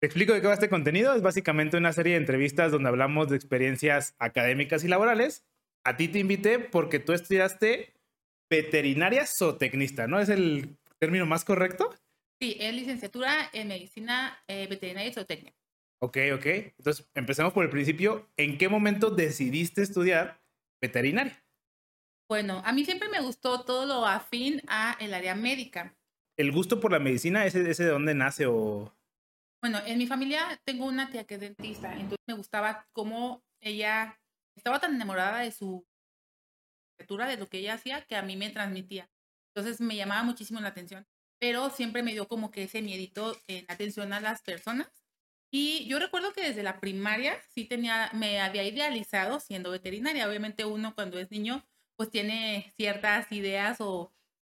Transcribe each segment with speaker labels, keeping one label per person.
Speaker 1: Te explico de qué va este contenido. Es básicamente una serie de entrevistas donde hablamos de experiencias académicas y laborales. A ti te invité porque tú estudiaste veterinaria zootecnista, ¿no? ¿Es el término más correcto?
Speaker 2: Sí, es licenciatura en medicina eh, veterinaria y zootecnia.
Speaker 1: Ok, ok. Entonces, empecemos por el principio. ¿En qué momento decidiste estudiar veterinaria?
Speaker 2: Bueno, a mí siempre me gustó todo lo afín a el área médica.
Speaker 1: ¿El gusto por la medicina, ese, ese de dónde nace o...?
Speaker 2: Bueno, en mi familia tengo una tía que es dentista, entonces me gustaba cómo ella estaba tan enamorada de su escritura, de lo que ella hacía, que a mí me transmitía. Entonces me llamaba muchísimo la atención, pero siempre me dio como que ese miedito en atención a las personas. Y yo recuerdo que desde la primaria sí tenía, me había idealizado siendo veterinaria. Obviamente uno cuando es niño pues tiene ciertas ideas o,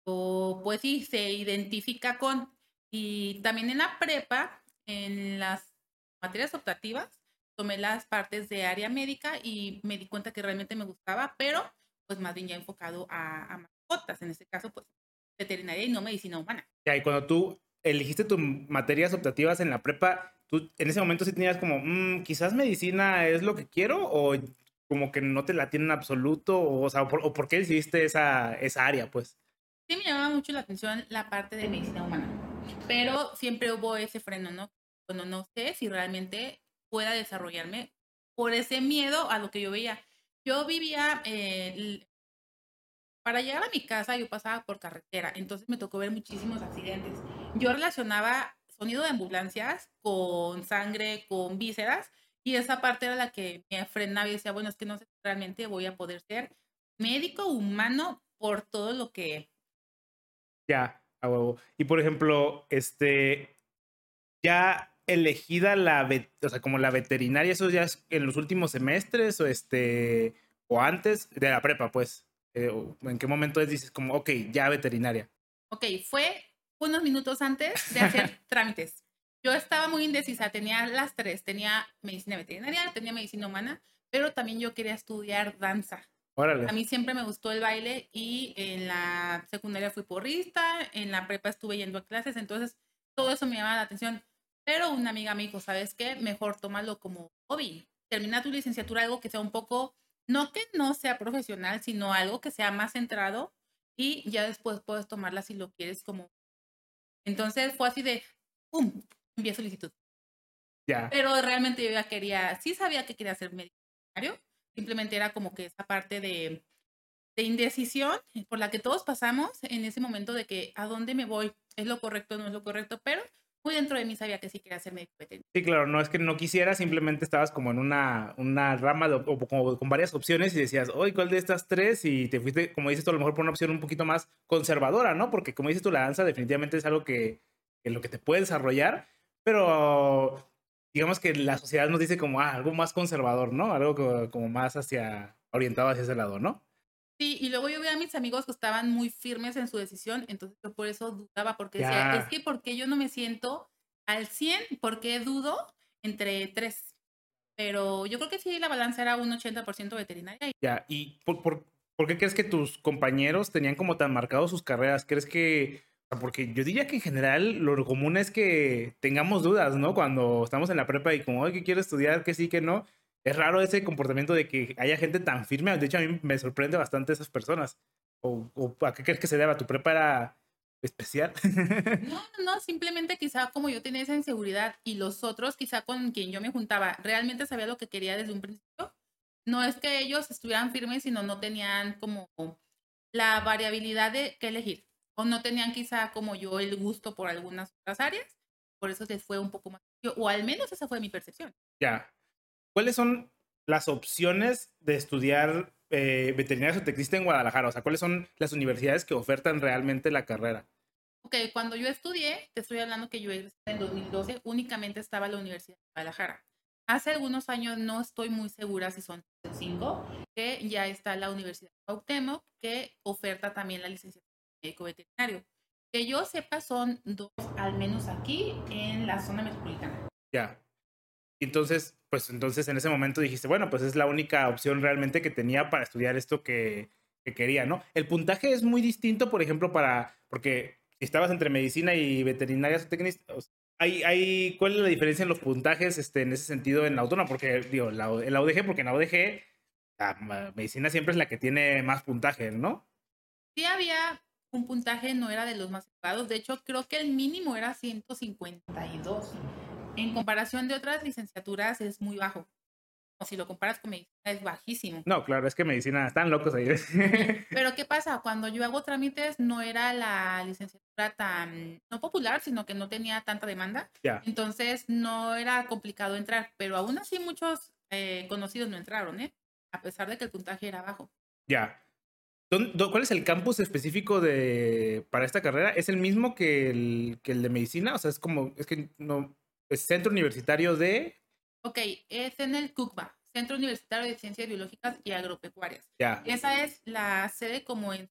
Speaker 2: o pues sí, se identifica con. Y también en la prepa en las materias optativas tomé las partes de área médica y me di cuenta que realmente me gustaba, pero pues más bien ya enfocado a, mascotas, en este caso pues veterinaria y no medicina humana.
Speaker 1: Ya, y cuando tú elegiste tus materias optativas en la prepa, tú en ese momento sí tenías como, mm, quizás medicina es lo que quiero o como que no te la tienen en absoluto, o, o sea, o por qué decidiste esa, esa área, pues?
Speaker 2: Sí, me llamaba mucho la atención la parte de medicina humana, pero siempre hubo ese freno, ¿no? Bueno, no sé si realmente pueda desarrollarme por ese miedo a lo que yo veía. Yo vivía, eh, para llegar a mi casa yo pasaba por carretera, entonces me tocó ver muchísimos accidentes. Yo relacionaba sonido de ambulancias con sangre, con vísceras, y esa parte era la que me frenaba y decía, bueno, es que no sé si realmente voy a poder ser médico humano por todo lo que...
Speaker 1: Ya, a huevo. Y por ejemplo, este, ya elegida la, o sea, como la veterinaria, eso ya es en los últimos semestres o este, o antes de la prepa, pues? Eh, ¿En qué momento dices como, ok, ya veterinaria?
Speaker 2: Ok, fue unos minutos antes de hacer trámites. Yo estaba muy indecisa, tenía las tres, tenía medicina veterinaria, tenía medicina humana, pero también yo quería estudiar danza.
Speaker 1: Órale.
Speaker 2: A mí siempre me gustó el baile y en la secundaria fui porrista, en la prepa estuve yendo a clases, entonces todo eso me llamaba la atención. Pero una amiga me dijo, ¿sabes qué? Mejor tómalo como hobby. Termina tu licenciatura algo que sea un poco, no que no sea profesional, sino algo que sea más centrado y ya después puedes tomarla si lo quieres como. Entonces fue así de, ¡pum! Envié solicitud.
Speaker 1: Ya.
Speaker 2: Pero realmente yo ya quería, sí sabía que quería ser médico. Simplemente era como que esa parte de, de indecisión por la que todos pasamos en ese momento de que a dónde me voy, es lo correcto, no es lo correcto, pero muy dentro de mí sabía que sí quería ser médico veterinario.
Speaker 1: Sí, claro, no es que no quisiera, simplemente estabas como en una, una rama o como con varias opciones y decías, oye, ¿cuál de estas tres? Y te fuiste, como dices tú, a lo mejor por una opción un poquito más conservadora, ¿no? Porque como dices tú, la danza definitivamente es algo que, en lo que te puede desarrollar, pero digamos que la sociedad nos dice como ah, algo más conservador, ¿no? Algo como más hacia, orientado hacia ese lado, ¿no?
Speaker 2: Sí, y luego yo vi a mis amigos que estaban muy firmes en su decisión, entonces yo por eso dudaba, porque decía, es que porque yo no me siento al 100, porque dudo entre tres. Pero yo creo que sí, la balanza era un 80% veterinaria.
Speaker 1: Ya, ¿y por, por, por, qué crees que tus compañeros tenían como tan marcados sus carreras? ¿Crees que...? Porque yo diría que en general lo común es que tengamos dudas, ¿no? Cuando estamos en la prepa y como, oye, ¿qué quiero estudiar? ¿Qué sí, que no? Es raro ese comportamiento de que haya gente tan firme. De hecho, a mí me sorprende bastante esas personas. ¿O, a qué crees que se deba? ¿Tu prepa era especial?
Speaker 2: No, no, simplemente quizá como yo tenía esa inseguridad y los otros, quizá con quien yo me juntaba, realmente sabía lo que quería desde un principio. No es que ellos estuvieran firmes, sino no tenían como la variabilidad de qué elegir. O no tenían quizá como yo el gusto por algunas otras áreas. Por eso les fue un poco más. O al menos esa fue mi percepción.
Speaker 1: Ya. ¿Cuáles son las opciones de estudiar eh, veterinaria existen en Guadalajara? O sea, ¿cuáles son las universidades que ofertan realmente la carrera?
Speaker 2: Ok, cuando yo estudié, te estoy hablando que yo en 2012 únicamente estaba en la Universidad de Guadalajara. Hace algunos años no estoy muy segura si son cinco, que ya está la Universidad de Cuauhtémoc, que oferta también la licenciatura de médico veterinario. Que yo sepa son dos, al menos aquí en la zona metropolitana.
Speaker 1: Ya. Entonces, pues entonces en ese momento dijiste, bueno, pues es la única opción realmente que tenía para estudiar esto que, quería, ¿no? El puntaje es muy distinto, por ejemplo, para, porque si estabas entre medicina y veterinaria hay, hay, ¿cuál es la diferencia en los puntajes este, en ese sentido en la autónoma? Porque, digo, la, en la UDG, porque en la UDG la medicina siempre es la que tiene más puntaje, ¿no?
Speaker 2: Sí había un puntaje, no era de los más elevados. De hecho, creo que el mínimo era 152. En comparación de otras licenciaturas es muy bajo. O si lo comparas con medicina es bajísimo.
Speaker 1: No, claro, es que medicina están locos ahí.
Speaker 2: Pero ¿qué pasa? Cuando yo hago trámites no era la licenciatura tan, no popular, sino que no tenía tanta demanda.
Speaker 1: Ya.
Speaker 2: Entonces no era complicado entrar, pero aún así muchos eh, conocidos no entraron, ¿eh? A pesar de que el puntaje era bajo.
Speaker 1: Ya. ¿Cuál es el campus específico de para esta carrera? ¿Es el mismo que el, que el de medicina? O sea, es como, es que no, es centro universitario de
Speaker 2: Ok, es en el CUCBA, Centro Universitario de Ciencias Biológicas y Agropecuarias.
Speaker 1: Ya.
Speaker 2: Esa es la sede como en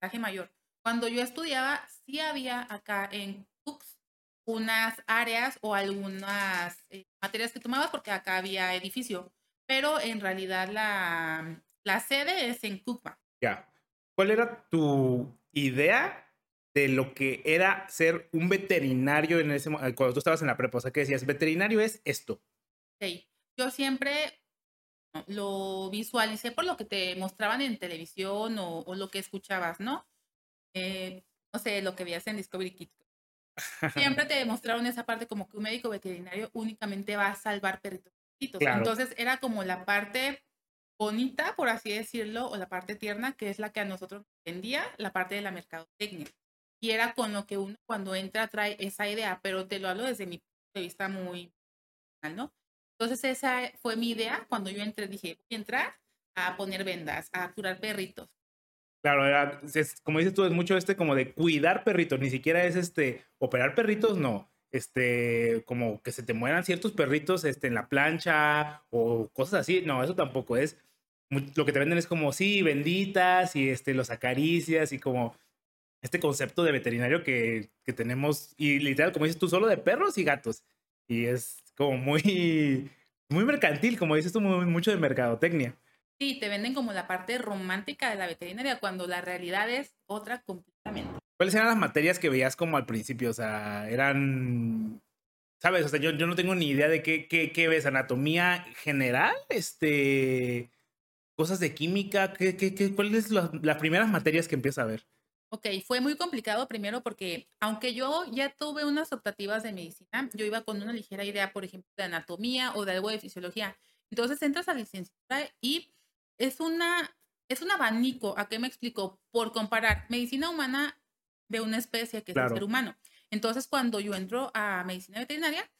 Speaker 2: traje mayor. Cuando yo estudiaba, sí había acá en CUCS unas áreas o algunas eh, materias que tomabas porque acá había edificio, pero en realidad la, la sede es en CUCBA.
Speaker 1: Ya. ¿Cuál era tu idea de lo que era ser un veterinario en ese cuando tú estabas en la prepa? O sea, que decías, veterinario es esto.
Speaker 2: Yo siempre lo visualicé por lo que te mostraban en televisión o, lo que escuchabas, ¿no? Eh, no sé, lo que veías en Discovery Kids. Siempre te mostraron esa parte como que un médico veterinario únicamente va a salvar perritos. Entonces era como la parte bonita, por así decirlo, o la parte tierna, que es la que a nosotros vendía, la parte de la mercadotecnia. Y era con lo que uno cuando entra trae esa idea, pero te lo hablo desde mi punto de vista muy personal, ¿no? Entonces esa fue mi idea. Cuando yo entré, dije, voy a entrar a poner vendas, a curar perritos.
Speaker 1: Claro, es, como dices tú, es mucho este como de cuidar perritos, ni siquiera es este operar perritos, no. Este, como que se te mueran ciertos perritos este, en la plancha o cosas así. No, eso tampoco es. Lo que te venden es como, sí, benditas y este, los acaricias y como este concepto de veterinario que, que tenemos, y literal, como dices tú, solo de perros y gatos. Y es como muy, muy mercantil, como dices tú, mucho de mercadotecnia.
Speaker 2: Sí, te venden como la parte romántica de la veterinaria cuando la realidad es otra completamente.
Speaker 1: ¿Cuáles eran las materias que veías como al principio? O sea, eran, ¿sabes? O sea, yo, yo no tengo ni idea de qué, qué, qué ves, anatomía general, este, cosas de química, ¿qué, qué, qué, ¿cuáles son las, las primeras materias que empiezas a ver?
Speaker 2: Ok, fue muy complicado primero porque aunque yo ya tuve unas optativas de medicina, yo iba con una ligera idea, por ejemplo, de anatomía o de algo de fisiología. Entonces entras a licenciatura y es una es un abanico, ¿a qué me explico? Por comparar medicina humana de una especie que es el ser humano. Entonces, cuando yo entro a medicina veterinaria,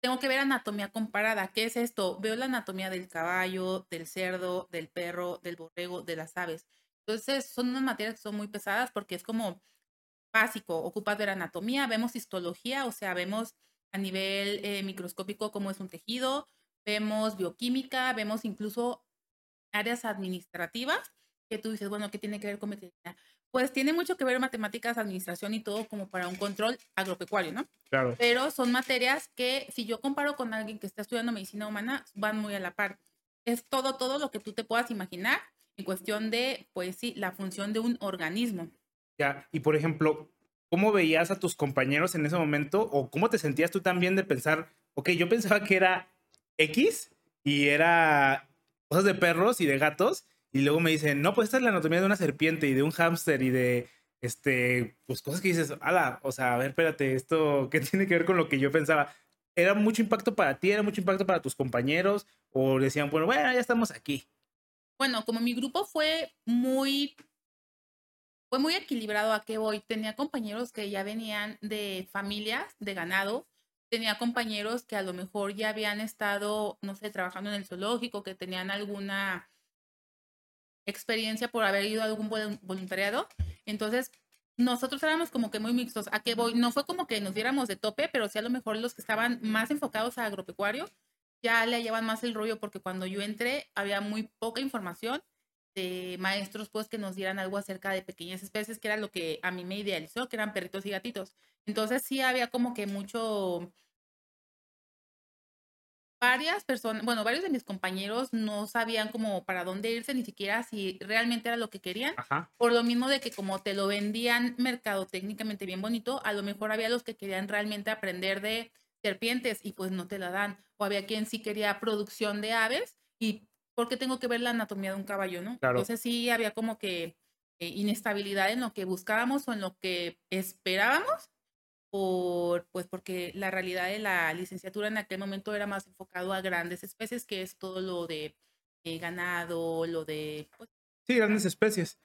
Speaker 2: tengo que ver anatomía comparada. ¿Qué es esto? Veo la anatomía del caballo, del cerdo, del perro, del borrego, de las aves. Entonces, son unas materias que son muy pesadas porque es como básico, ocupas ver anatomía, vemos histología, o sea, vemos a nivel eh, microscópico cómo es un tejido, vemos bioquímica, vemos incluso áreas administrativas que tú dices, bueno, ¿qué tiene que ver con veterinaria? Pues tiene mucho que ver matemáticas, administración y todo como para un control agropecuario, ¿no?
Speaker 1: Claro.
Speaker 2: Pero son materias que si yo comparo con alguien que está estudiando medicina humana, van muy a la par. Es todo, todo lo que tú te puedas imaginar en cuestión de, pues sí, la función de un organismo.
Speaker 1: Ya, y por ejemplo, ¿cómo veías a tus compañeros en ese momento o cómo te sentías tú también de pensar, ok, yo pensaba que era X y era cosas de perros y de gatos y luego me dicen, no, pues esta es la anatomía de una serpiente y de un hámster y de, este, pues cosas que dices, ala, o sea, a ver, espérate, esto, ¿qué tiene que ver con lo que yo pensaba? ¿Era mucho impacto para ti? ¿Era mucho impacto para tus compañeros? ¿O decían, bueno, bueno, ya estamos aquí?
Speaker 2: Bueno, como mi grupo fue muy, fue muy equilibrado a qué voy, tenía compañeros que ya venían de familias de ganado, tenía compañeros que a lo mejor ya habían estado, no sé, trabajando en el zoológico, que tenían alguna experiencia por haber ido a algún voluntariado. Entonces, nosotros éramos como que muy mixtos. ¿A qué voy? No fue como que nos diéramos de tope, pero sí a lo mejor los que estaban más enfocados a agropecuario ya le llevan más el rollo porque cuando yo entré había muy poca información de maestros pues que nos dieran algo acerca de pequeñas especies, que era lo que a mí me idealizó, que eran perritos y gatitos. Entonces sí había como que mucho... Varias personas, bueno, varios de mis compañeros no sabían como para dónde irse, ni siquiera si realmente era lo que querían. Por lo mismo de que como te lo vendían mercado técnicamente bien bonito, a lo mejor había los que querían realmente aprender de serpientes y pues no te la dan. O había quien sí quería producción de aves y porque tengo que ver la anatomía de un caballo, ¿no? Entonces sí había como que eh, inestabilidad en lo que buscábamos o en lo que esperábamos, por, pues porque la realidad de la licenciatura en aquel momento era más enfocado a grandes especies, que es todo lo de eh, ganado, lo de... Pues
Speaker 1: sí, grandes especies.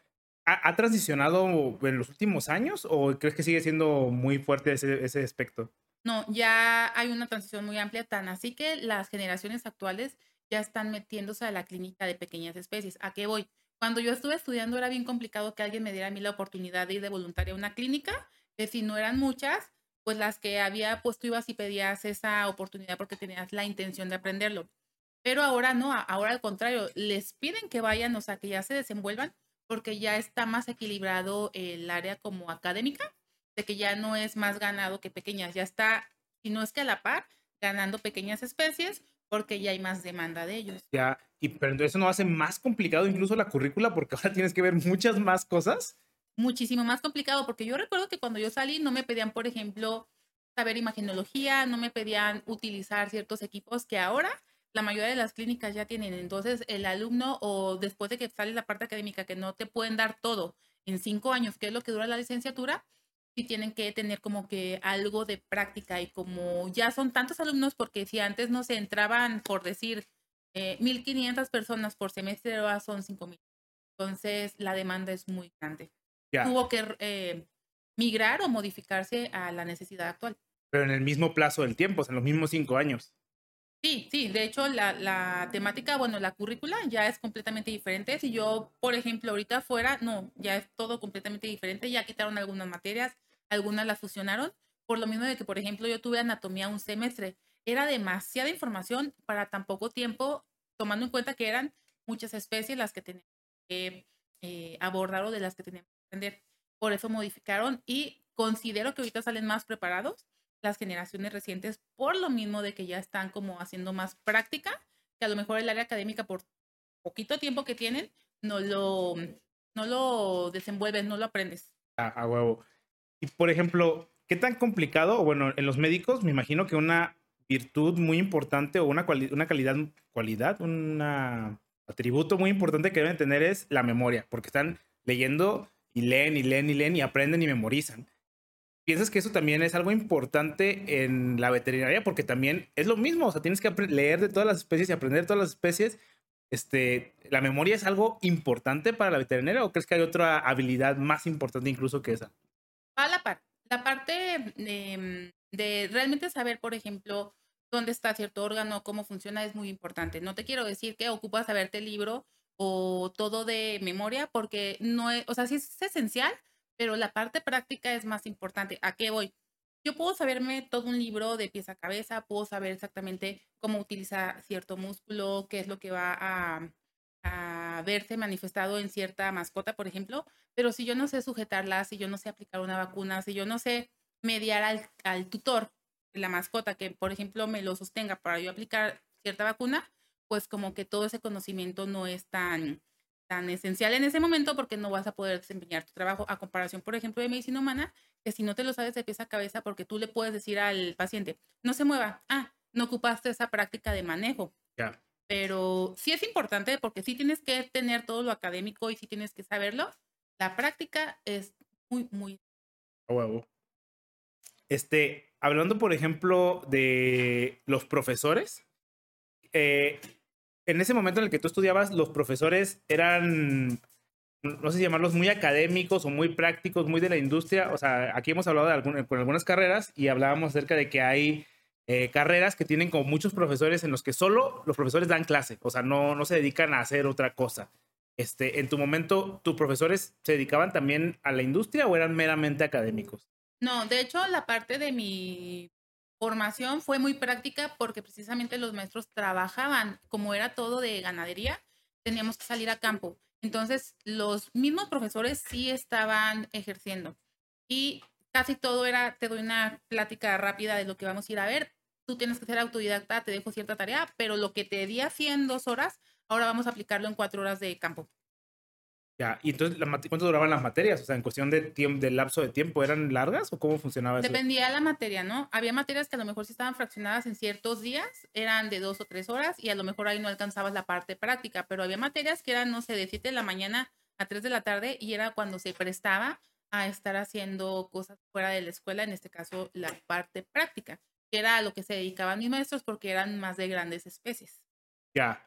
Speaker 1: ¿Ha, transicionado en los últimos años o crees que sigue siendo muy fuerte ese, ese aspecto?
Speaker 2: No, ya hay una transición muy amplia, tan así que las generaciones actuales ya están metiéndose a la clínica de pequeñas especies. ¿A qué voy? Cuando yo estuve estudiando era bien complicado que alguien me diera a mí la oportunidad de ir de voluntaria a una clínica, que si no eran muchas, pues las que había, pues tú ibas y pedías esa oportunidad porque tenías la intención de aprenderlo. Pero ahora no, ahora al contrario, les piden que vayan, o sea, que ya se desenvuelvan, porque ya está más equilibrado el área como académica, de que ya no es más ganado que pequeñas, ya está, si no es que a la par, ganando pequeñas especies, porque ya hay más demanda de ellos.
Speaker 1: Ya, y pero eso no hace más complicado incluso la currícula, porque ahora tienes que ver muchas más cosas
Speaker 2: muchísimo más complicado, porque yo recuerdo que cuando yo salí no me pedían, por ejemplo, saber imagenología, no me pedían utilizar ciertos equipos que ahora la mayoría de las clínicas ya tienen. Entonces, el alumno o después de que sale la parte académica, que no te pueden dar todo en cinco años, que es lo que dura la licenciatura, sí tienen que tener como que algo de práctica y como ya son tantos alumnos, porque si antes no se entraban, por decir, eh, 1.500 personas por semestre, ahora son 5.000. Entonces, la demanda es muy grande tuvo que eh, migrar o modificarse a la necesidad actual.
Speaker 1: Pero en el mismo plazo del tiempo, en los mismos cinco años.
Speaker 2: Sí, sí, de hecho la, la, temática, bueno, la currícula ya es completamente diferente. Si yo, por ejemplo, ahorita fuera, no, ya es todo completamente diferente, ya quitaron algunas materias, algunas las fusionaron, por lo mismo de que, por ejemplo, yo tuve anatomía un semestre, era demasiada información para tan poco tiempo, tomando en cuenta que eran muchas especies las que teníamos que eh, abordar o de las que teníamos por eso modificaron y considero que ahorita salen más preparados las generaciones recientes por lo mismo de que ya están como haciendo más práctica, que a lo mejor el área académica por poquito tiempo que tienen no lo, no lo desenvuelves, no lo aprendes.
Speaker 1: A, huevo. Y por ejemplo, ¿qué tan complicado? Bueno, en los médicos me imagino que una virtud muy importante o una, una calidad, cualidad, un atributo muy importante que deben tener es la memoria, porque están leyendo y leen y leen y leen y aprenden y memorizan. ¿Piensas que eso también es algo importante en la veterinaria? Porque también es lo mismo, o sea, tienes que leer de todas las especies y aprender de todas las especies. Este, ¿La memoria es algo importante para la veterinaria o crees que hay otra habilidad más importante incluso que esa?
Speaker 2: A la parte, la parte de, de realmente saber, por ejemplo, dónde está cierto órgano, cómo funciona, es muy importante. No te quiero decir que ocupas saberte el libro o todo de memoria, porque no es, o sea, sí es esencial, pero la parte práctica es más importante. ¿A qué voy? Yo puedo saberme todo un libro de pieza a cabeza, puedo saber exactamente cómo utilizar cierto músculo, qué es lo que va a, verse manifestado en cierta mascota, por ejemplo, pero si yo no sé sujetarla, si yo no sé aplicar una vacuna, si yo no sé mediar al, tutor la mascota que, por ejemplo, me lo sostenga para yo aplicar cierta vacuna, pues como que todo ese conocimiento no es tan, tan esencial en ese momento porque no vas a poder desempeñar tu trabajo a comparación, por ejemplo, de medicina humana, que si no te lo sabes de pieza a cabeza porque tú le puedes decir al paciente, no se mueva, ah, no ocupaste esa práctica de manejo.
Speaker 1: Ya.
Speaker 2: Pero sí es importante porque sí tienes que tener todo lo académico y sí tienes que saberlo. La práctica es muy, muy...
Speaker 1: huevo. Este, hablando, por ejemplo, de los profesores, eh, en ese momento en el que tú estudiabas, los profesores eran, no sé si llamarlos muy académicos o muy prácticos, muy de la industria. O sea, aquí hemos hablado de con algunas carreras y hablábamos acerca de que hay eh, carreras que tienen como muchos profesores en los que solo los profesores dan clase, o sea, no, no se dedican a hacer otra cosa. Este, en tu momento, ¿tus profesores se dedicaban también a la industria o eran meramente académicos?
Speaker 2: No, de hecho, la parte de mi formación fue muy práctica porque precisamente los maestros trabajaban, como era todo de ganadería, teníamos que salir a campo. Entonces, los mismos profesores sí estaban ejerciendo y casi todo era, te doy una plática rápida de lo que vamos a ir a ver. Tú tienes que ser autodidacta, te dejo cierta tarea, pero lo que te di así en dos horas, ahora vamos a aplicarlo en cuatro horas de campo.
Speaker 1: Ya, y entonces, ¿cuánto duraban las materias? O sea, en cuestión de tiempo, del lapso de tiempo, ¿eran largas o cómo funcionaba eso?
Speaker 2: Dependía de la materia, ¿no? Había materias que a lo mejor sí estaban fraccionadas en ciertos días, eran de dos o tres horas, y a lo mejor ahí no alcanzabas la parte práctica, pero había materias que eran, no sé, de 7 de la mañana a 3 de la tarde, y era cuando se prestaba a estar haciendo cosas fuera de la escuela, en este caso la parte práctica, que era a lo que se dedicaban mis maestros porque eran más de grandes especies.
Speaker 1: Ya.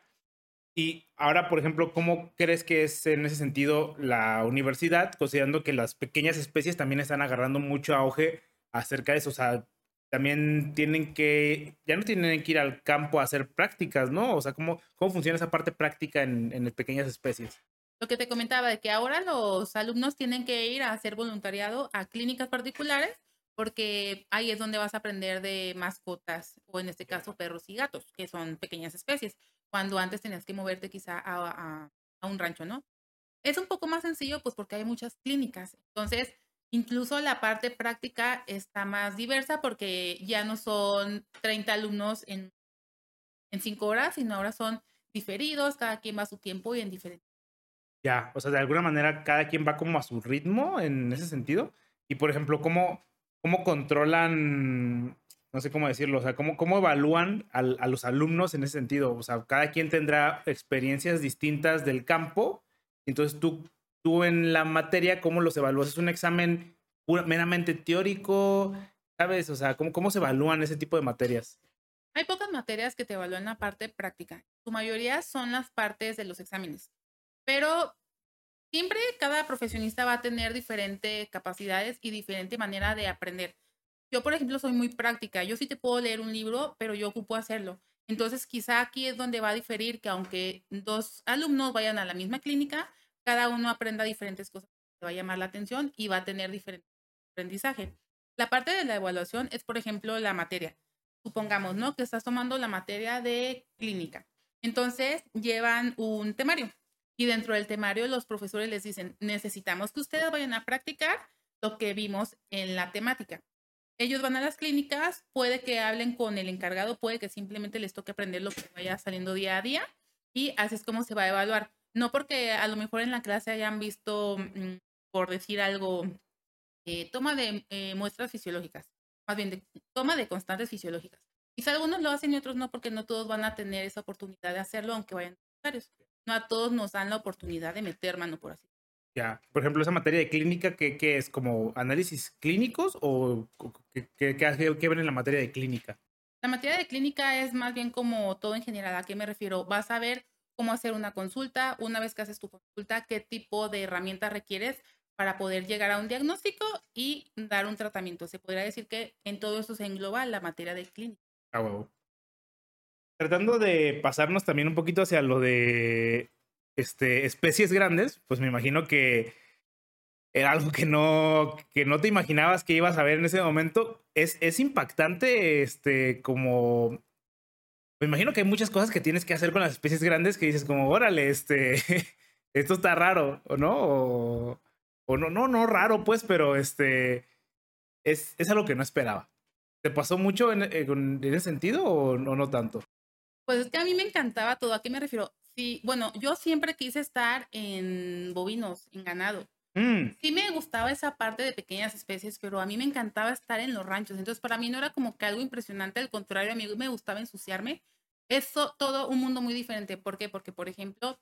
Speaker 1: Y ahora, por ejemplo, ¿cómo crees que es en ese sentido la universidad, considerando que las pequeñas especies también están agarrando mucho auge acerca de eso? O sea, también tienen que, ya no tienen que ir al campo a hacer prácticas, ¿no? O sea, ¿cómo, cómo funciona esa parte práctica en, en pequeñas especies?
Speaker 2: Lo que te comentaba de que ahora los alumnos tienen que ir a hacer voluntariado a clínicas particulares porque ahí es donde vas a aprender de mascotas o en este caso perros y gatos, que son pequeñas especies cuando antes tenías que moverte quizá a, un rancho, ¿no? Es un poco más sencillo, pues porque hay muchas clínicas. Entonces, incluso la parte práctica está más diversa porque ya no son 30 alumnos en, en cinco horas, sino ahora son diferidos, cada quien va a su tiempo y en diferente.
Speaker 1: Ya, o sea, de alguna manera cada quien va como a su ritmo en ese sentido. Y por ejemplo, ¿cómo, cómo controlan no sé cómo decirlo, o sea, ¿cómo, cómo evalúan a los alumnos en ese sentido? O sea, cada quien tendrá experiencias distintas del campo, entonces tú, tú en la materia, ¿cómo los evalúas? ¿Es un examen meramente teórico? ¿Sabes? O sea, ¿cómo, ¿cómo se evalúan ese tipo de materias?
Speaker 2: Hay pocas materias que te evalúan la parte práctica. Su mayoría son las partes de los exámenes. Pero siempre cada profesionista va a tener diferentes capacidades y diferente manera de aprender. Yo, por ejemplo, soy muy práctica. Yo sí te puedo leer un libro, pero yo ocupo hacerlo. Entonces, quizá aquí es donde va a diferir que aunque dos alumnos vayan a la misma clínica, cada uno aprenda diferentes cosas que va a llamar la atención y va a tener diferente aprendizaje. La parte de la evaluación es, por ejemplo, la materia. Supongamos, ¿no? Que estás tomando la materia de clínica. Entonces, llevan un temario y dentro del temario los profesores les dicen, necesitamos que ustedes vayan a practicar lo que vimos en la temática. Ellos van a las clínicas, puede que hablen con el encargado, puede que simplemente les toque aprender lo que vaya saliendo día a día y así es como se va a evaluar. No porque a lo mejor en la clase hayan visto, mm, por decir algo, eh, toma de eh, muestras fisiológicas, más bien de toma de constantes fisiológicas. Quizá algunos lo hacen y otros no, porque no todos van a tener esa oportunidad de hacerlo, aunque vayan necesarios. No a todos nos dan la oportunidad de meter mano, por así
Speaker 1: ya, por ejemplo, esa materia de clínica, ¿qué, es? ¿Como análisis clínicos o qué, qué, ven en la materia de clínica?
Speaker 2: La materia de clínica es más bien como todo en general. ¿A qué me refiero? Vas a ver cómo hacer una consulta, una vez que haces tu consulta, qué tipo de herramientas requieres para poder llegar a un diagnóstico y dar un tratamiento. Se podría decir que en todo eso se engloba la materia de clínica.
Speaker 1: Ah, huevo. Tratando de pasarnos también un poquito hacia lo de este, especies grandes, pues me imagino que era algo que no, que no te imaginabas que ibas a ver en ese momento. Es, es impactante, este, como... Me imagino que hay muchas cosas que tienes que hacer con las especies grandes que dices como, órale, este, esto está raro, ¿o no? O, no, no, no raro, pues, pero este, es, es algo que no esperaba. ¿Te pasó mucho en, en ese sentido o no, no tanto?
Speaker 2: Pues es que a mí me encantaba todo. ¿A qué me refiero? Sí, bueno, yo siempre quise estar en bovinos, en ganado. Mm. Sí me gustaba esa parte de pequeñas especies, pero a mí me encantaba estar en los ranchos. Entonces, para mí no era como que algo impresionante, al contrario, a mí me gustaba ensuciarme. Eso, todo un mundo muy diferente. ¿Por qué? Porque, por ejemplo,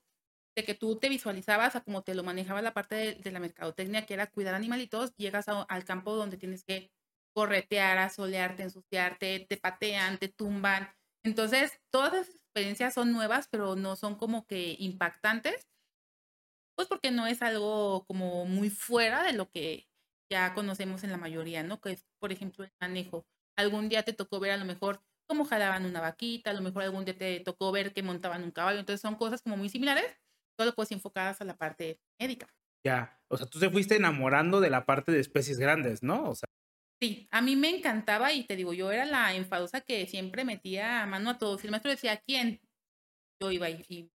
Speaker 2: de que tú te visualizabas a cómo te lo manejaba la parte de, la mercadotecnia, que era cuidar animalitos, llegas al campo donde tienes que corretear, asolearte, ensuciarte, te patean, te tumban. Entonces, todas experiencias son nuevas, pero no son como que impactantes, pues porque no es algo como muy fuera de lo que ya conocemos en la mayoría, ¿no? Que es, por ejemplo, el manejo. Algún día te tocó ver a lo mejor cómo jalaban una vaquita, a lo mejor algún día te tocó ver que montaban un caballo, entonces son cosas como muy similares, solo pues enfocadas a la parte médica.
Speaker 1: Ya, o sea, tú te fuiste enamorando de la parte de especies grandes, ¿no? O sea,
Speaker 2: Sí, a mí me encantaba y te digo, yo era la enfadosa que siempre metía mano a todo. Si el maestro decía quién, yo iba y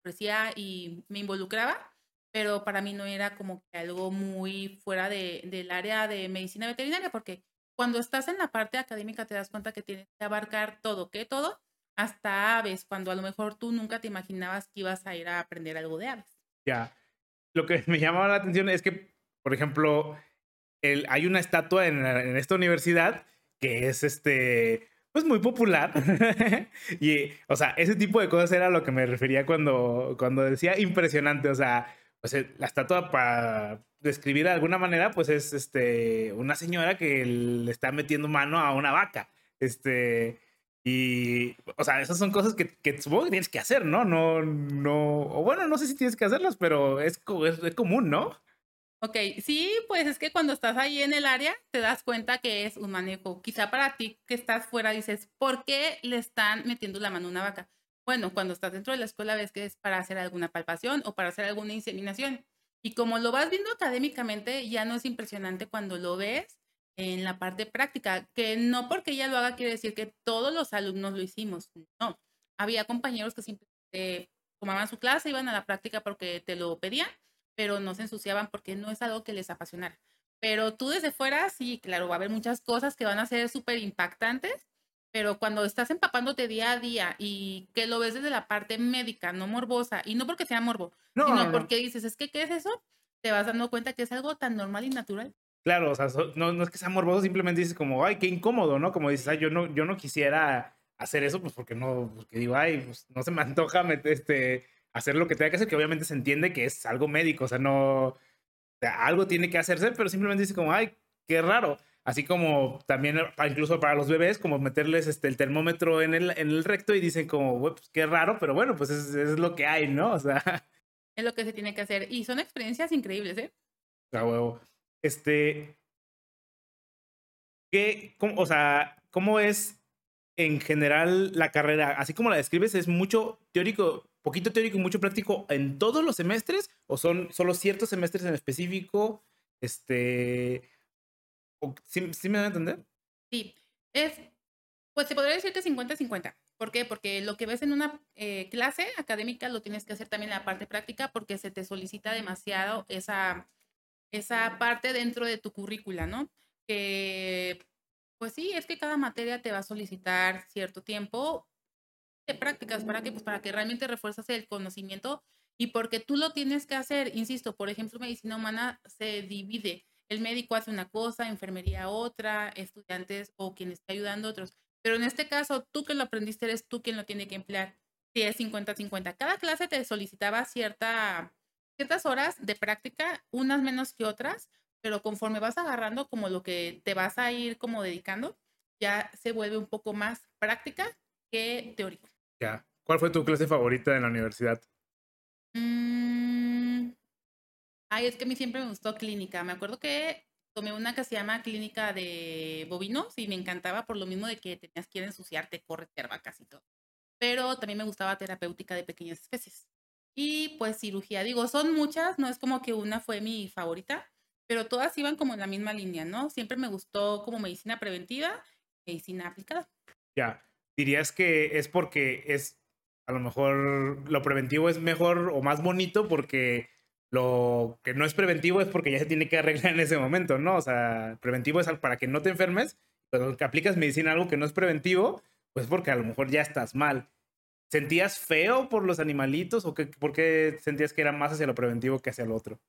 Speaker 2: ofrecía y me involucraba, pero para mí no era como que algo muy fuera de, del área de medicina veterinaria, porque cuando estás en la parte académica te das cuenta que tienes que abarcar todo, ¿qué? Todo, hasta aves, cuando a lo mejor tú nunca te imaginabas que ibas a ir a aprender algo de aves.
Speaker 1: Ya lo que me llamaba la atención es que, por ejemplo, el, hay una estatua en, en esta universidad que es este, pues muy popular. y, o sea, ese tipo de cosas era a lo que me refería cuando, cuando decía impresionante. O sea, pues eh, la estatua para describir de alguna manera, pues es este, una señora que le está metiendo mano a una vaca. Este, y, o sea, esas son cosas que, que, supongo que tienes que hacer, ¿no? No, no, o bueno, no sé si tienes que hacerlas, pero es, es, es común, ¿no?
Speaker 2: Ok, sí, pues es que cuando estás ahí en el área te das cuenta que es un manejo. Quizá para ti que estás fuera dices, ¿por qué le están metiendo la mano a una vaca? Bueno, cuando estás dentro de la escuela ves que es para hacer alguna palpación o para hacer alguna inseminación. Y como lo vas viendo académicamente, ya no es impresionante cuando lo ves en la parte práctica, que no porque ella lo haga quiere decir que todos los alumnos lo hicimos. No, había compañeros que simplemente tomaban su clase, iban a la práctica porque te lo pedían pero no se ensuciaban porque no es algo que les apasionara. Pero tú desde fuera, sí, claro, va a haber muchas cosas que van a ser súper impactantes, pero cuando estás empapándote día a día y que lo ves desde la parte médica, no morbosa, y no porque sea morbo, sino porque dices, es que, ¿qué es eso? Te vas dando cuenta que es algo tan normal y natural.
Speaker 1: Claro, o sea, no, no es que sea morboso, simplemente dices como, ay, qué incómodo, ¿no? Como dices, ay, yo no, yo no quisiera hacer eso, pues porque no, porque digo, ay, pues no se me antoja meter, este, hacer lo que tenga que hacer, que obviamente se entiende que es algo médico, o sea, no, algo tiene que hacerse, pero simplemente dice como, ay, qué raro. Así como también, incluso para los bebés, como meterles este, el termómetro en el, en el recto y dicen como, pues qué raro, pero bueno, pues es, es, lo que hay, ¿no? O sea.
Speaker 2: Es lo que se tiene que hacer. Y son experiencias increíbles, ¿eh?
Speaker 1: A huevo. Este. ¿Qué, cómo, o sea, cómo es en general la carrera? Así como la describes, es mucho teórico, poquito teórico y mucho práctico en todos los semestres o son solo ciertos semestres en específico? Este, ¿sí, me van a entender?
Speaker 2: Sí, es, pues se podría decir que 50-50. ¿Por qué? Porque lo que ves en una eh, clase académica lo tienes que hacer también en la parte práctica porque se te solicita demasiado esa, esa parte dentro de tu currícula, ¿no? Que, pues sí, es que cada materia te va a solicitar cierto tiempo prácticas, ¿para qué? Pues para que realmente refuerzas el conocimiento y porque tú lo tienes que hacer, insisto, por ejemplo, medicina humana se divide, el médico hace una cosa, enfermería otra, estudiantes o quien está ayudando a otros, pero en este caso, tú que lo aprendiste eres tú quien lo tiene que emplear, si es 50-50. Cada clase te solicitaba cierta, ciertas horas de práctica, unas menos que otras, pero conforme vas agarrando como lo que te vas a ir como dedicando, ya se vuelve un poco más práctica que teórico.
Speaker 1: Ya. ¿Cuál fue tu clase favorita en la universidad?
Speaker 2: Mm, ay, es que a mí siempre me gustó clínica. Me acuerdo que tomé una que se llama clínica de bovinos y me encantaba por lo mismo de que tenías que ir a ensuciarte, correr vacas y todo. Pero también me gustaba terapéutica de pequeñas especies. Y pues cirugía, digo, son muchas, no es como que una fue mi favorita, pero todas iban como en la misma línea, ¿no? Siempre me gustó como medicina preventiva, medicina aplicada.
Speaker 1: Ya dirías que es porque es, a lo mejor lo preventivo es mejor o más bonito porque lo que no es preventivo es porque ya se tiene que arreglar en ese momento, ¿no? O sea, preventivo es para que no te enfermes, pero que aplicas medicina algo que no es preventivo, pues porque a lo mejor ya estás mal. ¿Sentías feo por los animalitos o que, por qué sentías que era más hacia lo preventivo que hacia lo otro?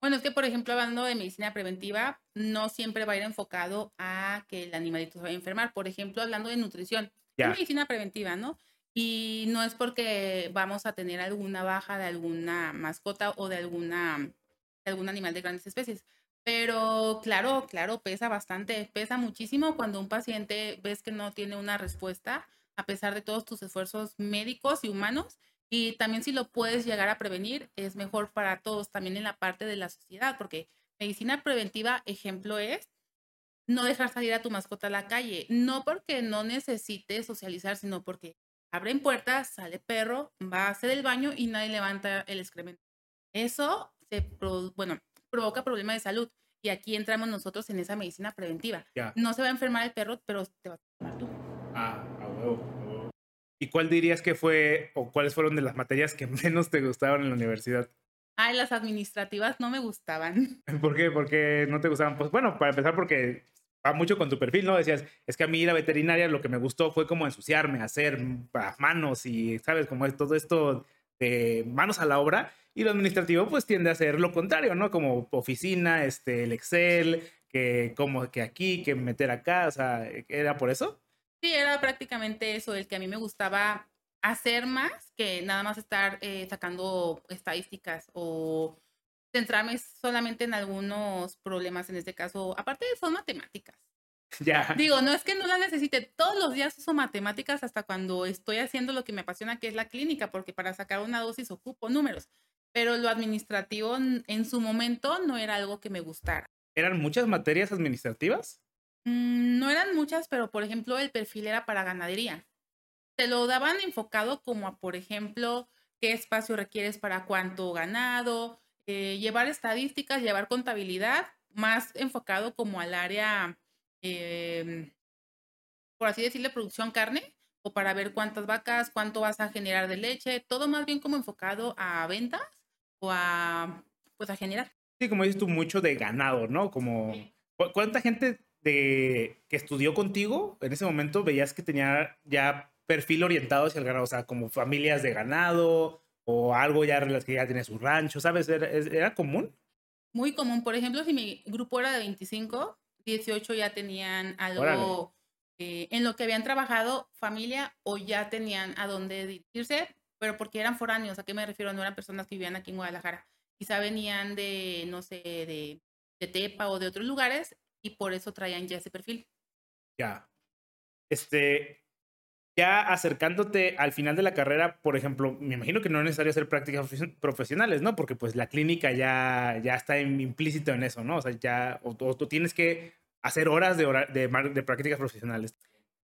Speaker 2: Bueno, es que, por ejemplo, hablando de medicina preventiva, no siempre va a ir enfocado a que el animalito se vaya a enfermar. Por ejemplo, hablando de nutrición, medicina preventiva, ¿no? Y no es porque vamos a tener alguna baja de alguna mascota o de alguna de algún animal de grandes especies. Pero claro, claro, pesa bastante, pesa muchísimo cuando un paciente ves que no tiene una respuesta a pesar de todos tus esfuerzos médicos y humanos. Y también si lo puedes llegar a prevenir, es mejor para todos, también en la parte de la sociedad, porque medicina preventiva, ejemplo es no dejar salir a tu mascota a la calle. No porque no necesite socializar, sino porque abren puertas, sale perro, va a hacer el baño y nadie levanta el excremento. Eso se bueno, provoca problemas de salud. Y aquí entramos nosotros en esa medicina preventiva. No se va a enfermar el perro, pero te va a enfermar tú.
Speaker 1: Ah, a huevo, ¿Y cuál dirías que fue o cuáles fueron de las materias que menos te gustaban en la universidad?
Speaker 2: Ay, las administrativas no me gustaban.
Speaker 1: ¿Por qué? Porque no te gustaban. Pues bueno, para empezar, porque va mucho con tu perfil, ¿no? Decías, es que a mí la veterinaria lo que me gustó fue como ensuciarme, hacer manos y, ¿sabes? Como es todo esto de manos a la obra y lo administrativo pues tiende a ser lo contrario, ¿no? Como oficina, este, el Excel, que como que aquí, que meter acá, o sea, ¿era por eso?
Speaker 2: Sí, era prácticamente eso, el que a mí me gustaba hacer más que nada más estar eh, sacando estadísticas o centrarme solamente en algunos problemas, en este caso, aparte son matemáticas.
Speaker 1: Ya.
Speaker 2: Digo, no es que no las necesite, todos los días uso matemáticas hasta cuando estoy haciendo lo que me apasiona, que es la clínica, porque para sacar una dosis ocupo números, pero lo administrativo en su momento no era algo que me gustara.
Speaker 1: ¿Eran muchas materias administrativas?
Speaker 2: Mm, no eran muchas, pero por ejemplo el perfil era para ganadería. Te lo daban enfocado como a, por ejemplo, qué espacio requieres para cuánto ganado, eh, llevar estadísticas, llevar contabilidad, más enfocado como al área, em, por así decirle, producción carne, o para ver cuántas vacas, cuánto vas a generar de leche, todo más bien como enfocado a ventas o a, pues a generar.
Speaker 1: Sí, como dices tú, mucho de ganado, ¿no? Como, ¿cuánta gente de, que estudió contigo en ese momento veías que tenía ya perfil orientado hacia el ganado, o sea, como familias de ganado o algo ya que ya tiene su rancho, ¿sabes? ¿Era, común?
Speaker 2: Muy común. Por ejemplo, si mi grupo era de 25, 18 ya tenían algo eh, en lo que habían trabajado familia o ya tenían a dónde dirigirse, pero porque eran foráneos, ¿a qué me refiero? No eran personas que vivían aquí en Guadalajara. Quizá venían de, no sé, de, de Tepa o de otros lugares y por eso traían ya ese perfil.
Speaker 1: Ya. Este, ya acercándote al final de la carrera, por ejemplo, me imagino que no es necesario hacer prácticas profesionales, ¿no? Porque pues la clínica ya, ya está implícito en eso, ¿no? O sea, ya, o, tú tienes que hacer horas de, de, de prácticas profesionales.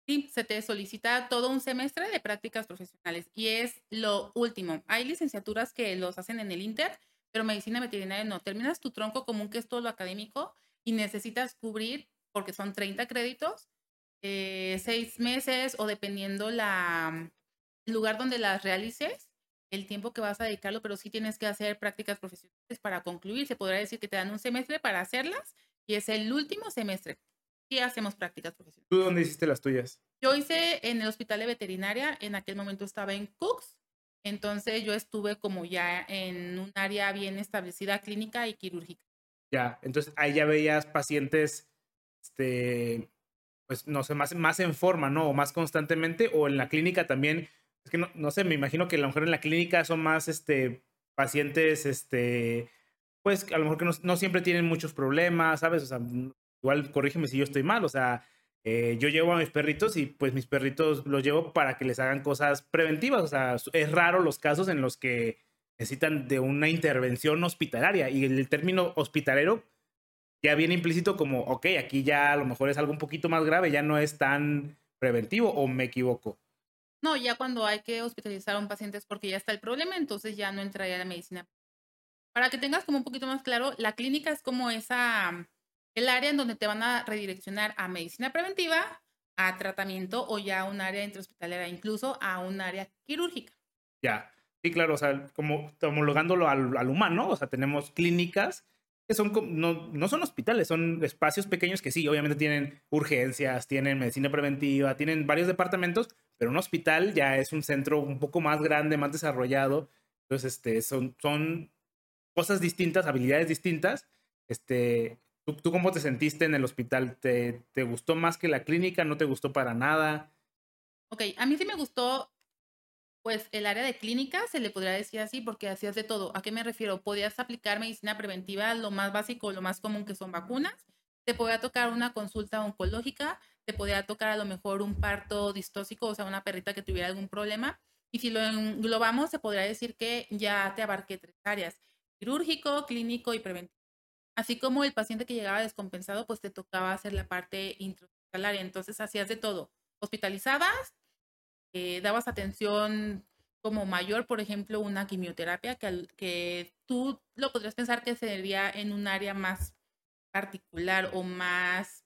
Speaker 2: Sí, se te solicita todo un semestre de prácticas profesionales y es lo último. Hay licenciaturas que los hacen en el Inter, pero medicina veterinaria no. Terminas tu tronco común, que es todo lo académico, y necesitas cubrir, porque son 30 créditos, eh, seis meses o dependiendo la, el lugar donde las realices, el tiempo que vas a dedicarlo, pero sí tienes que hacer prácticas profesionales para concluir. Se podrá decir que te dan un semestre para hacerlas y es el último semestre. Y hacemos prácticas profesionales.
Speaker 1: ¿Tú dónde hiciste las tuyas?
Speaker 2: Yo hice en el hospital de veterinaria, en aquel momento estaba en Cooks, entonces yo estuve como ya en un área bien establecida clínica y quirúrgica.
Speaker 1: Ya, entonces ahí ya veías pacientes este, pues no sé, más, más en forma, ¿no? O más constantemente, o en la clínica también, es que no, no sé, me imagino que a lo mejor en la clínica son más, este, pacientes, este, pues a lo mejor que no, no siempre tienen muchos problemas, ¿sabes? O sea, igual corrígeme si yo estoy mal, o sea, eh, yo llevo a mis perritos y pues mis perritos los llevo para que les hagan cosas preventivas, o sea, es raro los casos en los que necesitan de una intervención hospitalaria y el término hospitalero ya viene implícito como, ok, aquí ya a lo mejor es algo un poquito más grave, ya no es tan preventivo o me equivoco.
Speaker 2: No, ya cuando hay que hospitalizar a un paciente es porque ya está el problema, entonces ya no entraría la medicina. Para que tengas como un poquito más claro, la clínica es como esa, el área en donde te van a redireccionar a medicina preventiva, a tratamiento o ya a un área intrahospitalaria, incluso a un área quirúrgica.
Speaker 1: Ya, sí, claro, o sea, como homologándolo al, al humano, o sea, tenemos clínicas son, no, no son hospitales, son espacios pequeños que sí, obviamente tienen urgencias, tienen medicina preventiva, tienen varios departamentos, pero un hospital ya es un centro un poco más grande, más desarrollado. Entonces, este, son, son cosas distintas, habilidades distintas. Este, ¿tú, ¿Tú cómo te sentiste en el hospital? ¿Te, ¿Te gustó más que la clínica? ¿No te gustó para nada?
Speaker 2: Ok, a mí sí me gustó pues el área de clínica se le podría decir así porque hacías de todo. ¿A qué me refiero? Podías aplicar medicina preventiva, lo más básico, lo más común que son vacunas. Te podía tocar una consulta oncológica, te podía tocar a lo mejor un parto distóxico, o sea, una perrita que tuviera algún problema. Y si lo englobamos, se podría decir que ya te abarqué tres áreas, quirúrgico, clínico y preventivo. Así como el paciente que llegaba descompensado, pues te tocaba hacer la parte intrahospitalaria. Entonces hacías de todo. Hospitalizadas, eh, dabas atención como mayor, por ejemplo, una quimioterapia, que, que tú lo podrías pensar que sería en un área más particular o más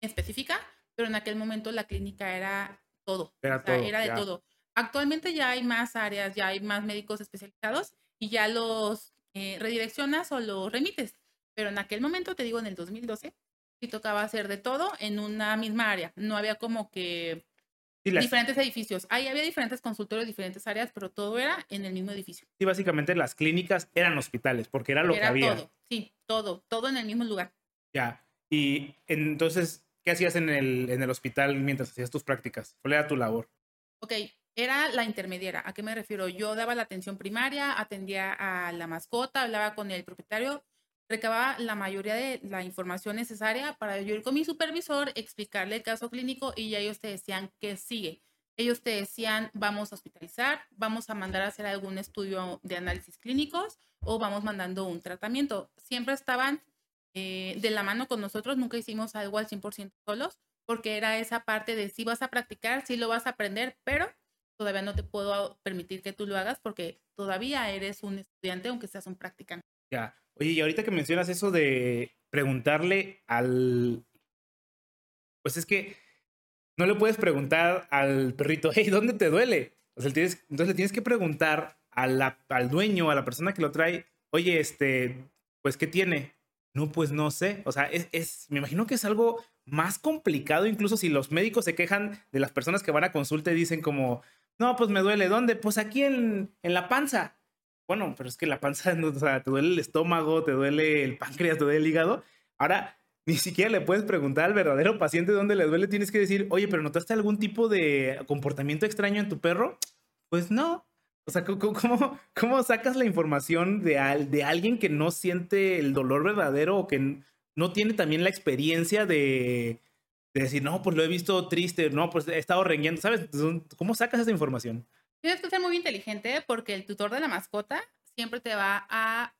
Speaker 2: específica, pero en aquel momento la clínica era todo. Era, era de todo. Actualmente ya hay más áreas, ya hay más médicos especializados y ya los eh, redireccionas o los remites. Pero en aquel momento, te digo, en el 2012, sí tocaba hacer de todo en una misma área. No había como que diferentes edificios. Ahí había diferentes consultorios, diferentes áreas, pero todo era en el mismo edificio.
Speaker 1: Sí, básicamente las clínicas eran hospitales, porque era lo que había.
Speaker 2: Todo, sí, todo, todo en el mismo lugar.
Speaker 1: Ya. Y entonces, ¿qué hacías en el, en el hospital mientras hacías tus prácticas? ¿Cuál era tu labor?
Speaker 2: Ok, era la intermediaria. ¿A qué me refiero? Yo daba la atención primaria, atendía a la mascota, hablaba con el propietario, recababa la mayoría de la información necesaria para yo ir con mi supervisor, explicarle el caso clínico y ya ellos te decían qué sigue. Ellos te decían, vamos a hospitalizar, vamos a mandar a hacer algún estudio de análisis clínicos o vamos mandando un tratamiento. Siempre estaban eh, de la mano con nosotros, nunca hicimos algo al 100% solos, porque era esa parte de si vas a practicar, si lo vas a aprender, pero todavía no te puedo permitir que tú lo hagas porque todavía eres un estudiante, aunque seas un practicante.
Speaker 1: Oye, y ahorita que mencionas eso de preguntarle al. Pues es que no le puedes preguntar al perrito, hey, ¿dónde te duele? O sea, tienes, entonces le tienes que preguntar al dueño, a la persona que lo trae, oye, este, pues, ¿qué tiene? No, pues no sé. O sea, es, es, me imagino que es algo más complicado, incluso si los médicos se quejan de las personas que van a consulta y dicen como, no, pues me duele, ¿dónde? Pues aquí en, en la panza. Bueno, pero es que la panza, o sea, te duele el estómago, te duele el páncreas, te duele el hígado. Ahora, ni siquiera le puedes preguntar al verdadero paciente dónde le duele. Tienes que decir, oye, pero ¿notaste algún tipo de comportamiento extraño en tu perro? Pues no. O sea, ¿cómo, cómo sacas la información de, de alguien que no siente el dolor verdadero o que no tiene también la experiencia de, decir, no, pues lo he visto triste, no, pues he estado rengueando, ¿sabes? ¿Cómo sacas esa información?
Speaker 2: Tienes que ser muy inteligente porque el tutor de la mascota siempre te va a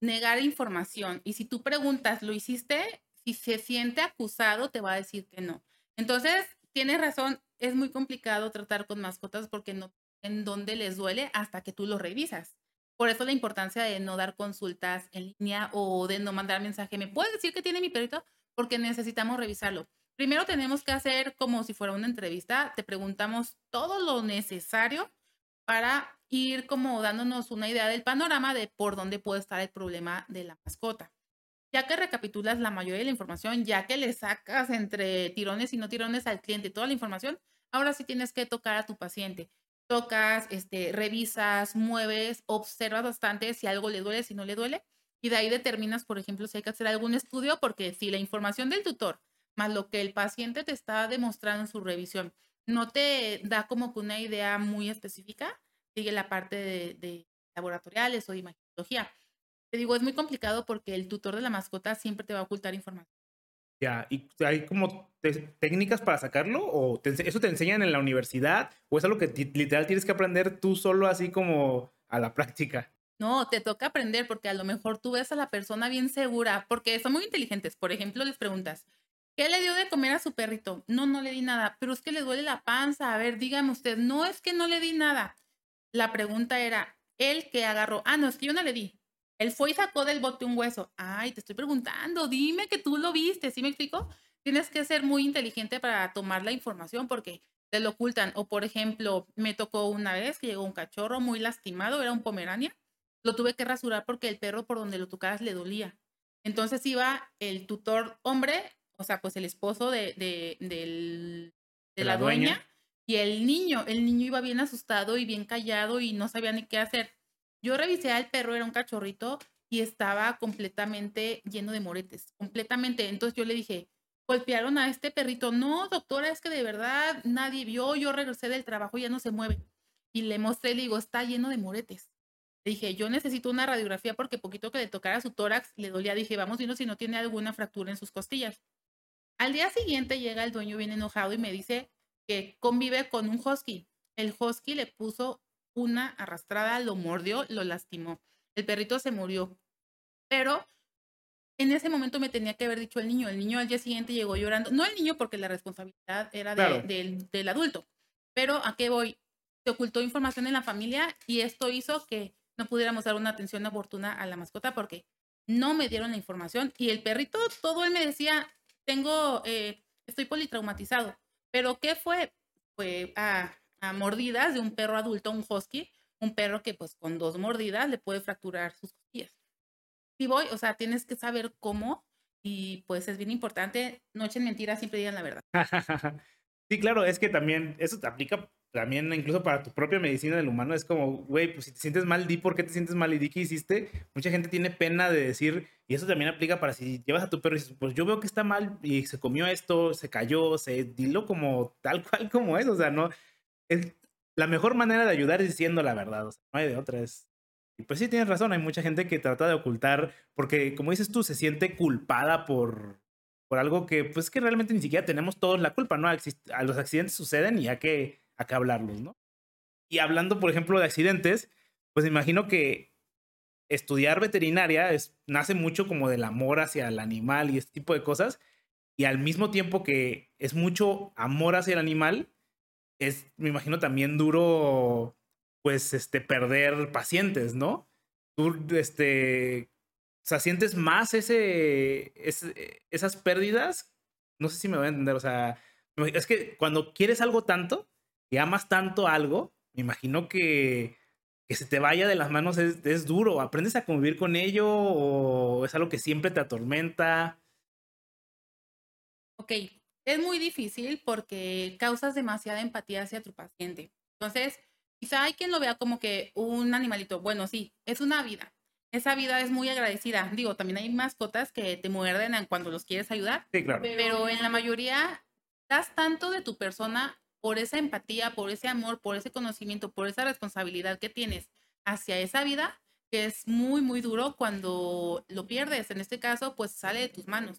Speaker 2: negar información. Y si tú preguntas, ¿lo hiciste? Si se siente acusado, te va a decir que no. Entonces, tienes razón, es muy complicado tratar con mascotas porque no en dónde les duele hasta que tú lo revisas. Por eso la importancia de no dar consultas en línea o de no mandar mensaje. ¿Me puedes decir que tiene mi perrito? Porque necesitamos revisarlo. Primero tenemos que hacer como si fuera una entrevista. Te preguntamos todo lo necesario para ir como dándonos una idea del panorama de por dónde puede estar el problema de la mascota. Ya que recapitulas la mayoría de la información, ya que le sacas entre tirones y no tirones al cliente toda la información, ahora sí tienes que tocar a tu paciente tocas, este, revisas, mueves, observas bastante si algo le duele, si no le duele, y de ahí determinas, por ejemplo, si hay que hacer algún estudio, porque si la información del tutor más lo que el paciente te está demostrando en su revisión no te da como que una idea muy específica, sigue la parte de, de laboratoriales o de imaginología. Te digo, es muy complicado porque el tutor de la mascota siempre te va a ocultar información.
Speaker 1: Ya, ¿y hay como técnicas para sacarlo? ¿O eso te enseñan en la universidad? ¿O es algo que literal tienes que aprender tú solo así como a la práctica?
Speaker 2: No, te toca aprender porque a lo mejor tú ves a la persona bien segura, porque son muy inteligentes. Por ejemplo, les preguntas, ¿qué le dio de comer a su perrito? No, no le di nada, pero es que le duele la panza. A ver, dígame usted, no es que no le di nada. La pregunta era, ¿él que agarró? Ah, no, es que yo no le di. Él fue y sacó del bote un hueso. Ay, te estoy preguntando, dime que tú lo viste, ¿sí me explico? Tienes que ser muy inteligente para tomar la información porque te lo ocultan. O por ejemplo, me tocó una vez que llegó un cachorro muy lastimado, era un pomerania. Lo tuve que rasurar porque el perro por donde lo tocabas le dolía. Entonces iba el tutor hombre, o sea, pues el esposo de, de, la, dueña, y el niño. El niño iba bien asustado y bien callado y no sabía ni qué hacer. Yo revisé al perro, era un cachorrito y estaba completamente lleno de moretes, completamente. Entonces yo le dije, golpearon a este perrito. No, doctora, es que de verdad nadie vio. Yo regresé del trabajo y ya no se mueve. Y le mostré, le digo, está lleno de moretes. Le dije, yo necesito una radiografía porque poquito que le tocara su tórax le dolía. Dije, vamos viendo si no tiene alguna fractura en sus costillas. Al día siguiente llega el dueño bien enojado y me dice que convive con un husky. El husky le puso una arrastrada, lo mordió, lo lastimó. El perrito se murió. Pero en ese momento me tenía que haber dicho el niño. El niño al día siguiente llegó llorando. No el niño porque la responsabilidad era del, adulto. Pero a qué voy? Se ocultó información en la familia y esto hizo que no pudiéramos dar una atención oportuna a la mascota porque no me dieron la información y el perrito todo él me decía, tengo, eh, estoy politraumatizado. Pero ¿qué fue? Fue a mordidas de un perro adulto, un husky, un perro que pues con dos mordidas le puede fracturar sus costillas. Si voy, o sea, tienes que saber cómo y pues es bien importante, no echen mentiras, siempre digan la verdad.
Speaker 1: Sí, claro, es que también eso te aplica también incluso para tu propia medicina del humano. Es como, güey, pues si te sientes mal, di por qué te sientes mal y di qué hiciste. Mucha gente tiene pena de decir, y eso también aplica para si llevas a tu perro y dices, pues yo veo que está mal y se comió esto, se cayó, se dilo como tal cual como es. O sea, no. Es, la mejor manera de ayudar es diciendo la verdad. O sea, no hay de otra. Es, y pues sí, tienes razón. Hay mucha gente que trata de ocultar porque, como dices tú, se siente culpada por por algo que, pues, que realmente ni siquiera tenemos todos la culpa, ¿no? A los accidentes suceden y hay que, que hablarlos, ¿no? Y hablando, por ejemplo, de accidentes, pues imagino que estudiar veterinaria es, nace mucho como del amor hacia el animal y este tipo de cosas. Y al mismo tiempo que es mucho amor hacia el animal, es, me imagino, también duro, pues, este, perder pacientes, ¿no? Tú, este, o sea, sientes más ese, esas pérdidas. No sé si me voy a entender. O sea, es que cuando quieres algo tanto y amas tanto algo, me imagino que, que se te vaya de las manos es, es duro. ¿Aprendes a convivir con ello o es algo que siempre te atormenta?
Speaker 2: Ok, es muy difícil porque causas demasiada empatía hacia tu paciente. Entonces, quizá hay quien lo vea como que un animalito, bueno, sí, es una vida, esa vida es muy agradecida. Digo, también hay mascotas que te muerden cuando los quieres ayudar.
Speaker 1: Sí, claro.
Speaker 2: Pero en la mayoría das tanto de tu persona por esa empatía, por ese amor, por ese conocimiento, por esa responsabilidad que tienes hacia esa vida, que es muy, muy duro cuando lo pierdes. En este caso, pues sale de tus manos.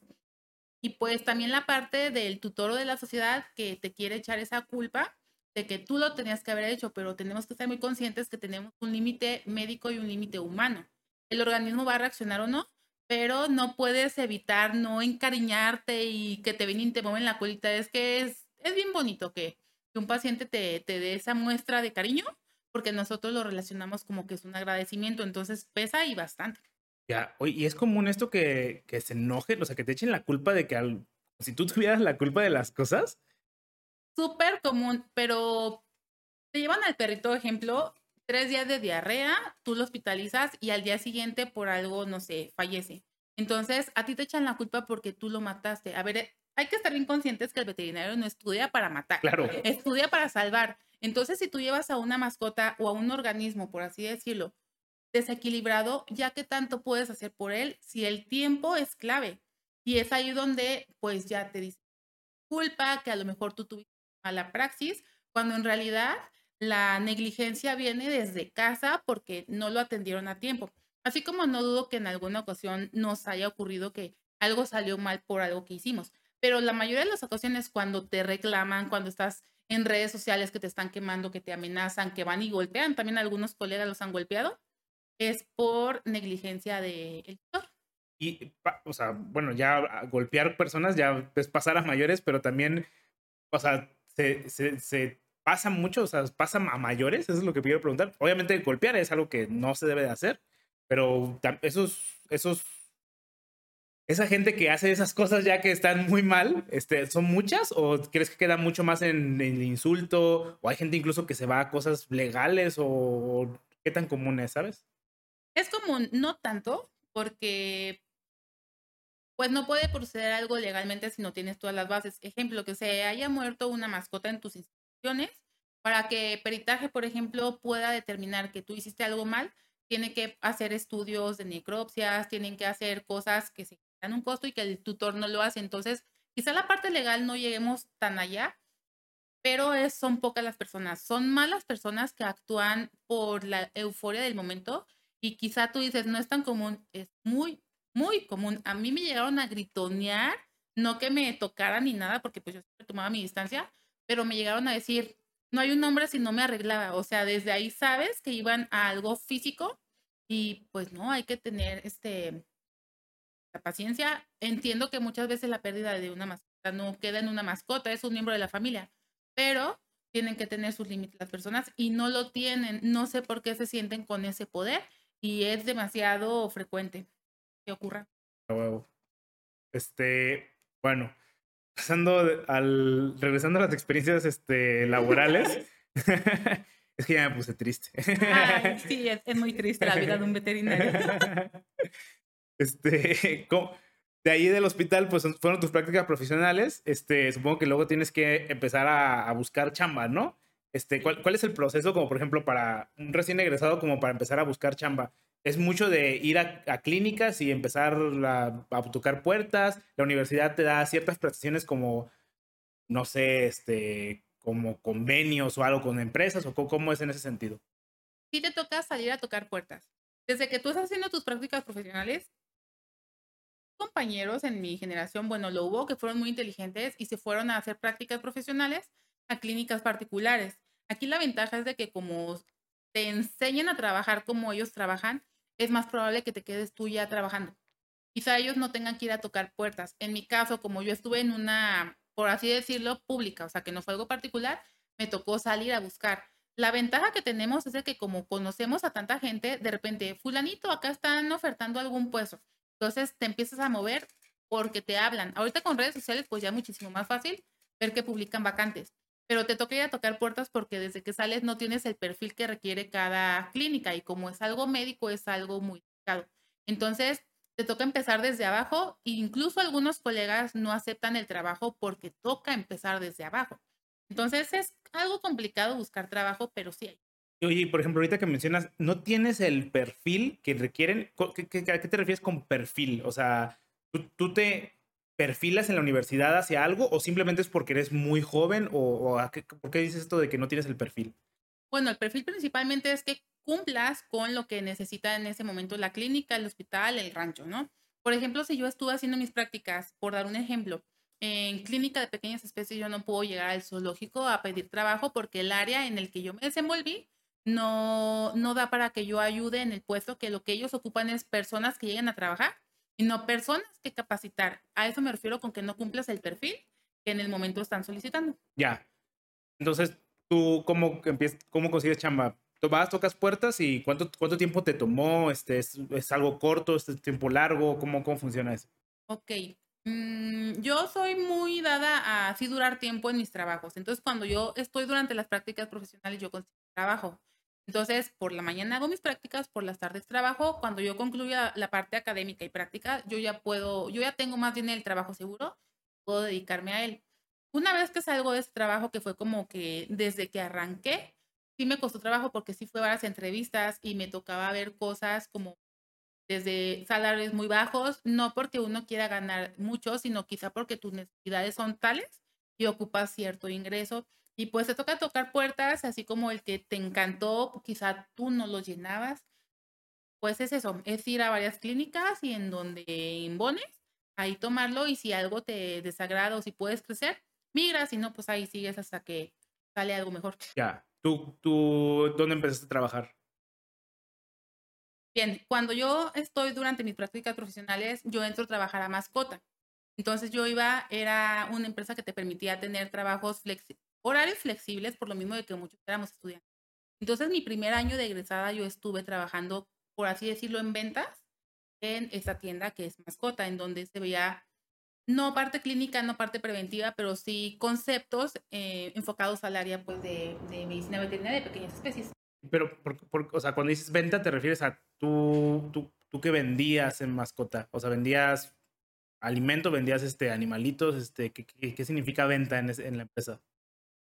Speaker 2: Y pues también la parte del tutor de la sociedad que te quiere echar esa culpa de que tú lo tenías que haber hecho, pero tenemos que estar muy conscientes que tenemos un límite médico y un límite humano el organismo va a reaccionar o no, pero no puedes evitar no encariñarte y que te ven y te mueven la colita. Es que es, es bien bonito que, un paciente te, te dé esa muestra de cariño, porque nosotros lo relacionamos como que es un agradecimiento, entonces pesa y bastante.
Speaker 1: Ya, oye, y es común esto que, que se enoje, o sea, que te echen la culpa de que al, si tú tuvieras la culpa de las cosas.
Speaker 2: Súper común, pero te llevan al perrito, ejemplo, tres días de diarrea, tú lo hospitalizas y al día siguiente por algo, no sé, fallece. Entonces, a ti te echan la culpa porque tú lo mataste. A ver, hay que estar bien conscientes que el veterinario no estudia para matar,
Speaker 1: claro.
Speaker 2: estudia para salvar. Entonces, si tú llevas a una mascota o a un organismo, por así decirlo, desequilibrado, ya que tanto puedes hacer por él si el tiempo es clave. Y es ahí donde, pues ya te dice culpa, que a lo mejor tú tuviste mala praxis, cuando en realidad la negligencia viene desde casa porque no lo atendieron a tiempo. Así como no dudo que en alguna ocasión nos haya ocurrido que algo salió mal por algo que hicimos. Pero la mayoría de las ocasiones cuando te reclaman, cuando estás en redes sociales que te están quemando, que te amenazan, que van y golpean, también algunos colegas los han golpeado, es por negligencia del de tutor.
Speaker 1: Y, o sea, bueno, ya golpear personas ya es pasar a mayores, pero también, o sea, se, se, se pasa mucho, o sea, pasa a mayores, eso es lo que quiero preguntar. Obviamente golpear es algo que no se debe de hacer, pero esos, esos, esa gente que hace esas cosas ya que están muy mal, este, ¿son muchas o crees que queda mucho más en, el insulto? ¿O hay gente incluso que se va a cosas legales o qué tan común es, sabes?
Speaker 2: Es común, no tanto, porque pues no puede proceder algo legalmente si no tienes todas las bases. Ejemplo, que se haya muerto una mascota en tus para que peritaje, por ejemplo, pueda determinar que tú hiciste algo mal, tiene que hacer estudios de necropsias, tienen que hacer cosas que se un costo y que el tutor no lo hace. Entonces, quizá la parte legal no lleguemos tan allá, pero es, son pocas las personas. Son malas personas que actúan por la euforia del momento y quizá tú dices, no es tan común, es muy, muy común. A mí me llegaron a gritonear, no que me tocaran ni nada, porque pues yo siempre tomaba mi distancia, pero me llegaron a decir, no hay un nombre si no me arreglaba. O sea, desde ahí sabes que iban a algo físico y pues no, hay que tener este la paciencia. Entiendo que muchas veces la pérdida de una mascota no queda en una mascota, es un miembro de la familia, pero tienen que tener sus límites las personas y no lo tienen. No sé por qué se sienten con ese poder y es demasiado frecuente que ocurra.
Speaker 1: Este, bueno, pasando al, regresando a las experiencias este, laborales, es que ya me puse triste.
Speaker 2: sí, es, muy triste la vida de un veterinario.
Speaker 1: Este, de ahí del hospital, pues fueron tus prácticas profesionales. Este, supongo que luego tienes que empezar a, buscar chamba, ¿no? Este, ¿cuál, ¿cuál, es el proceso, como por ejemplo, para un recién egresado, como para empezar a buscar chamba? Es mucho de ir a, clínicas y empezar a tocar puertas. La universidad te da ciertas prestaciones como, no sé, este, como convenios o algo con empresas, o cómo es en ese sentido.
Speaker 2: Sí te toca salir a tocar puertas. Desde que tú estás haciendo tus prácticas profesionales, compañeros en mi generación, bueno, lo hubo, que fueron muy inteligentes y se fueron a hacer prácticas profesionales a clínicas particulares. Aquí la ventaja es de que como te enseñan a trabajar como ellos trabajan, es más probable que te quedes tú ya trabajando. Quizá ellos no tengan que ir a tocar puertas. En mi caso, como yo estuve en una, por así decirlo, pública, o sea, que no fue algo particular, me tocó salir a buscar. La ventaja que tenemos es de que como conocemos a tanta gente, de repente, fulanito, acá están ofertando algún puesto. Entonces te empiezas a mover porque te hablan. Ahorita con redes sociales, pues ya muchísimo más fácil ver que publican vacantes. Pero te toca ir a tocar puertas porque desde que sales no tienes el perfil que requiere cada clínica y como es algo médico es algo muy delicado. Entonces te toca empezar desde abajo e incluso algunos colegas no aceptan el trabajo porque toca empezar desde abajo. Entonces es algo complicado buscar trabajo, pero sí hay.
Speaker 1: Oye, por ejemplo, ahorita que mencionas, ¿no tienes el perfil que requieren? ¿Qué, a qué te refieres con perfil? O sea, ¿tú, te perfilas en la universidad hacia algo o simplemente es porque eres muy joven o, por qué dices esto de que no tienes el perfil?
Speaker 2: Bueno, el perfil principalmente es que cumplas con lo que necesita en ese momento la clínica, el hospital, el rancho, ¿no? Por ejemplo, si yo estuve haciendo mis prácticas, por dar un ejemplo, en clínica de pequeñas especies yo no puedo llegar al zoológico a pedir trabajo porque el área en el que yo me desenvolví no, no da para que yo ayude en el puesto, que lo que ellos ocupan es personas que lleguen a trabajar y no personas que capacitar. A eso me refiero con que no cumplas el perfil que en el momento están solicitando.
Speaker 1: Ya. Entonces, ¿tú cómo, empiezas, cómo consigues chamba? ¿Tú vas, tocas puertas y cuánto, cuánto tiempo te tomó? Este, ¿es, ¿Es algo corto? ¿Es tiempo largo? ¿Cómo, cómo funciona eso?
Speaker 2: Ok. Mm, yo soy muy dada a así durar tiempo en mis trabajos. Entonces, cuando yo estoy durante las prácticas profesionales, yo consigo trabajo. Entonces, por la mañana hago mis prácticas, por las tardes trabajo. Cuando yo concluya la parte académica y práctica, yo ya puedo, yo ya tengo más bien el trabajo seguro, puedo dedicarme a él. Una vez que salgo de ese trabajo, que fue como que desde que arranqué, sí me costó trabajo porque sí fue varias entrevistas y me tocaba ver cosas como desde salarios muy bajos, no porque uno quiera ganar mucho, sino quizá porque tus necesidades son tales y ocupas cierto ingreso y pues te toca tocar puertas, así como el que te encantó, quizá tú no lo llenabas. Pues es eso, es ir a varias clínicas y en donde imbones, ahí tomarlo y si algo te desagrada o si puedes crecer, migras, si no, pues ahí sigues hasta que sale algo mejor.
Speaker 1: Ya, ¿tú, tú dónde empezaste a trabajar?
Speaker 2: Bien, cuando yo estoy durante mis prácticas profesionales, yo entro a trabajar a mascota. Entonces yo iba, era una empresa que te permitía tener trabajos flexibles horarios flexibles, por lo mismo de que muchos éramos estudiantes. Entonces, mi primer año de egresada yo estuve trabajando, por así decirlo, en ventas en esta tienda que es mascota, en donde se veía no parte clínica, no parte preventiva, pero sí conceptos eh, enfocados al área pues, de, medicina veterinaria de pequeñas especies.
Speaker 1: Pero, o sea, cuando dices venta, ¿te refieres a tú, tú, tú que vendías en mascota? O sea, vendías alimento, vendías este, animalitos, este, ¿qué, qué, significa venta en, en la empresa?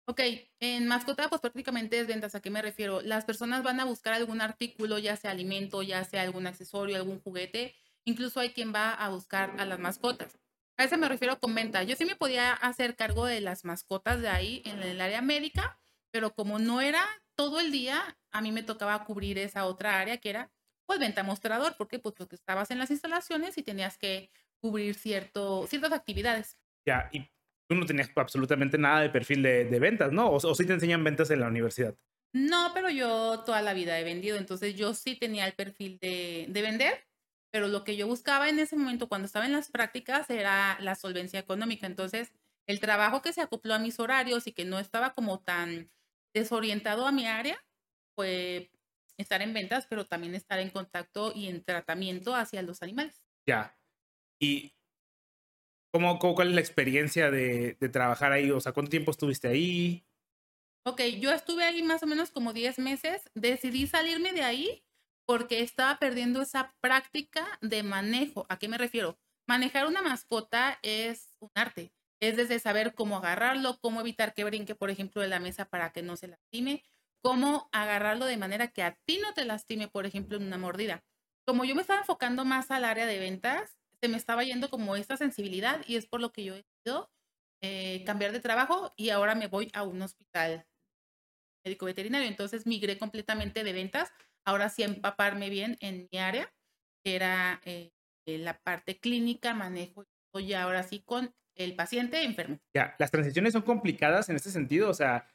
Speaker 2: Ok, en mascota, pues prácticamente es ventas. ¿A qué me refiero? Las personas van a buscar algún artículo, ya sea alimento, ya sea algún accesorio, algún juguete. Incluso hay quien va a buscar a las mascotas. A eso me refiero con venta. Yo sí me podía hacer cargo de las mascotas de ahí en el área médica, pero como no era todo el día, a mí me tocaba cubrir esa otra área que era pues venta mostrador, porque pues porque estabas en las instalaciones y tenías que cubrir cierto, ciertas actividades.
Speaker 1: Ya, y tú no tenías absolutamente nada de perfil de, ventas, ¿no? O, o sí te enseñan ventas en la universidad.
Speaker 2: No, pero yo toda la vida he vendido, entonces yo sí tenía el perfil de, de, vender, pero lo que yo buscaba en ese momento cuando estaba en las prácticas era la solvencia económica. Entonces, el trabajo que se acopló a mis horarios y que no estaba como tan desorientado a mi área fue estar en ventas, pero también estar en contacto y en tratamiento hacia los animales.
Speaker 1: Ya. Y ¿Cómo, cuál es la experiencia de, trabajar ahí? O sea, ¿cuánto tiempo estuviste ahí?
Speaker 2: Ok, yo estuve ahí más o menos como 10 meses. Decidí salirme de ahí porque estaba perdiendo esa práctica de manejo. ¿A qué me refiero? manejar una mascota es un arte. Es desde saber cómo agarrarlo, cómo evitar que brinque, por ejemplo, de la mesa para que no se lastime, cómo agarrarlo de manera que a ti no te lastime, por ejemplo, en una mordida. Como yo me estaba enfocando más al área de ventas, se me estaba yendo como esta sensibilidad y es por lo que yo he decidido eh, cambiar de trabajo y ahora me voy a un hospital médico veterinario. Entonces migré completamente de ventas, ahora sí empaparme bien en mi área, que era eh, la parte clínica, manejo, y ahora sí con el paciente enfermo.
Speaker 1: Ya, las transiciones son complicadas en este sentido, o sea,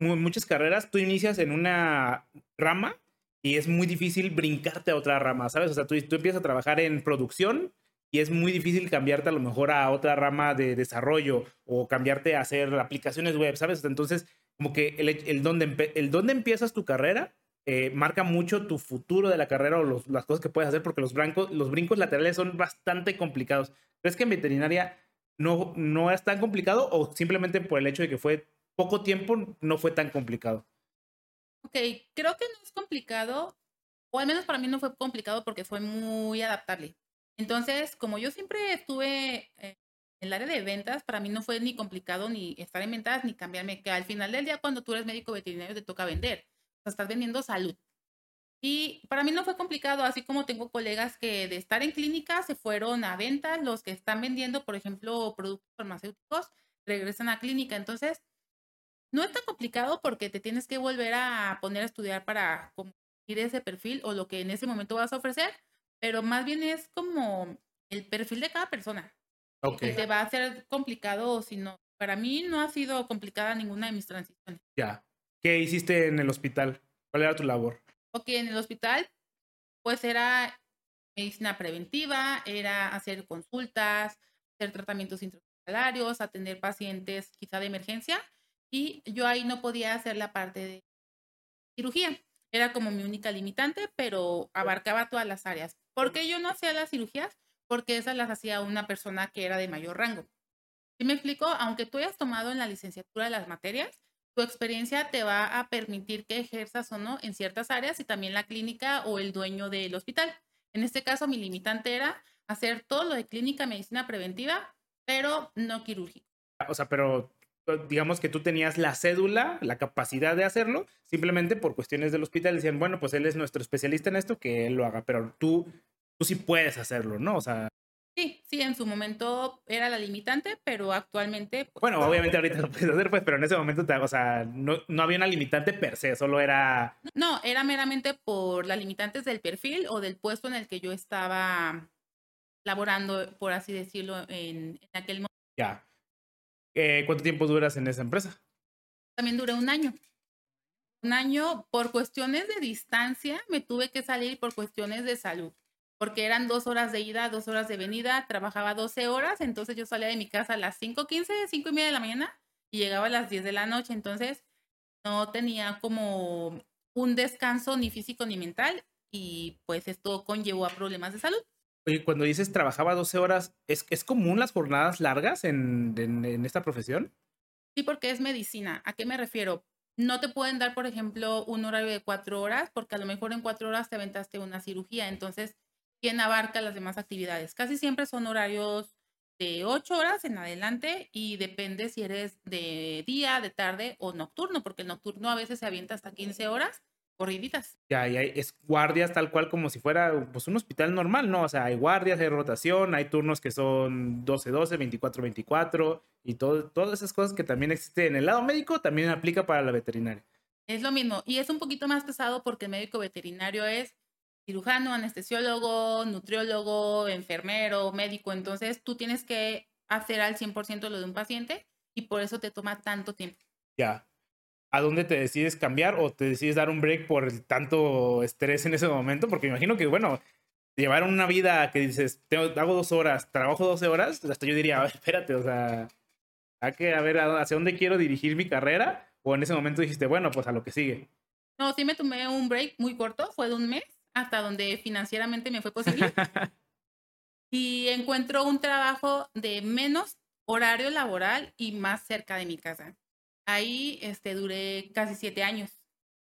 Speaker 1: muchas carreras tú inicias en una rama y es muy difícil brincarte a otra rama, ¿sabes? O sea, tú, tú empiezas a trabajar en producción y es muy difícil cambiarte a lo mejor a otra rama de desarrollo o cambiarte a hacer aplicaciones web, ¿sabes? Entonces, como que el, el, donde, el donde empiezas tu carrera eh, marca mucho tu futuro de la carrera o los, las cosas que puedes hacer porque los, brancos, los brincos laterales son bastante complicados. ¿Crees que en veterinaria no, no es tan complicado o simplemente por el hecho de que fue poco tiempo no fue tan complicado?
Speaker 2: Ok, creo que no es complicado, o al menos para mí no fue complicado porque fue muy adaptable. Entonces, como yo siempre estuve en el área de ventas, para mí no fue ni complicado ni estar en ventas ni cambiarme, que al final del día cuando tú eres médico veterinario te toca vender, o sea, estás vendiendo salud. Y para mí no fue complicado, así como tengo colegas que de estar en clínica se fueron a ventas, los que están vendiendo, por ejemplo, productos farmacéuticos, regresan a clínica. Entonces, no es tan complicado porque te tienes que volver a poner a estudiar para ir ese perfil o lo que en ese momento vas a ofrecer, pero más bien es como el perfil de cada persona. Okay. te va a hacer complicado o si no. Para mí no ha sido complicada ninguna de mis transiciones.
Speaker 1: Ya. ¿Qué hiciste en el hospital? ¿Cuál era tu labor?
Speaker 2: Ok, en el hospital, pues era medicina preventiva, era hacer consultas, hacer tratamientos intrahospitalarios, atender pacientes quizá de emergencia y yo ahí no podía hacer la parte de cirugía. Era como mi única limitante, pero abarcaba todas las áreas. ¿Por qué yo no hacía las cirugías? Porque esas las hacía una persona que era de mayor rango. Si me explico, aunque tú hayas tomado en la licenciatura las materias, tu experiencia te va a permitir que ejerzas o no en ciertas áreas y también la clínica o el dueño del hospital. En este caso, mi limitante era hacer todo lo de clínica, medicina preventiva, pero no quirúrgico.
Speaker 1: O sea, pero digamos que tú tenías la cédula, la capacidad de hacerlo, simplemente por cuestiones del hospital decían, bueno, pues él es nuestro especialista en esto, que él lo haga, pero tú, tú sí puedes hacerlo, ¿no? O sea...
Speaker 2: Sí, sí, en su momento era la limitante, pero actualmente...
Speaker 1: Pues, bueno, obviamente ahorita lo puedes hacer, pues, pero en ese momento, o sea, no, no había una limitante per se, solo era...
Speaker 2: No, era meramente por las limitantes del perfil o del puesto en el que yo estaba laborando, por así decirlo, en, en aquel momento.
Speaker 1: Ya. Eh, ¿Cuánto tiempo duras en esa empresa?
Speaker 2: También duré un año. Un año por cuestiones de distancia, me tuve que salir por cuestiones de salud, porque eran dos horas de ida, dos horas de venida, trabajaba 12 horas, entonces yo salía de mi casa a las 5.15, 5 y media de la mañana y llegaba a las 10 de la noche, entonces no tenía como un descanso ni físico ni mental y pues esto conllevó a problemas de salud.
Speaker 1: Oye, cuando dices trabajaba 12 horas, ¿es, ¿es común las jornadas largas en, en, esta profesión?
Speaker 2: Sí, porque es medicina. ¿A qué me refiero? No te pueden dar, por ejemplo, un horario de cuatro horas, porque a lo mejor en cuatro horas te aventaste una cirugía. Entonces, ¿quién abarca las demás actividades? Casi siempre son horarios de ocho horas en adelante y depende si eres de día, de tarde o nocturno, porque el nocturno a veces se avienta hasta 15 horas corriditas.
Speaker 1: Ya, y hay, es guardias tal cual como si fuera pues un hospital normal, ¿no? O sea, hay guardias, hay rotación, hay turnos que son 12-12, 24-24 y todo, todas esas cosas que también existen en el lado médico también aplica para la veterinaria.
Speaker 2: Es lo mismo y es un poquito más pesado porque el médico veterinario es cirujano, anestesiólogo, nutriólogo, enfermero, médico, entonces tú tienes que hacer al 100% lo de un paciente y por eso te toma tanto tiempo.
Speaker 1: Ya, a dónde te decides cambiar o te decides dar un break por tanto estrés en ese momento, porque me imagino que, bueno, llevar una vida que dices, tengo, hago dos horas, trabajo 12 horas, hasta yo diría, espérate, o sea, hay que a ver hacia dónde quiero dirigir mi carrera, o en ese momento dijiste, bueno, pues a lo que sigue.
Speaker 2: No, sí me tomé un break muy corto, fue de un mes, hasta donde financieramente me fue posible. y encuentro un trabajo de menos horario laboral y más cerca de mi casa. Ahí este, duré casi siete años.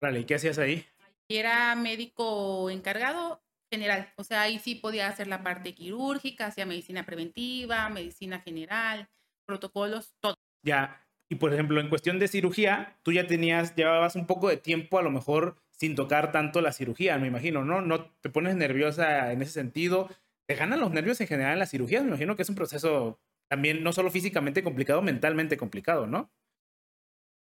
Speaker 1: Vale, ¿y qué hacías ahí?
Speaker 2: Era médico encargado, general. O sea, ahí sí podía hacer la parte quirúrgica, hacía medicina preventiva, medicina general, protocolos, todo.
Speaker 1: Ya, y por ejemplo, en cuestión de cirugía, tú ya tenías, llevabas un poco de tiempo a lo mejor sin tocar tanto la cirugía, me imagino, ¿no? No te pones nerviosa en ese sentido. Te ganan los nervios en general en la cirugía, me imagino que es un proceso también no solo físicamente complicado, mentalmente complicado, ¿no?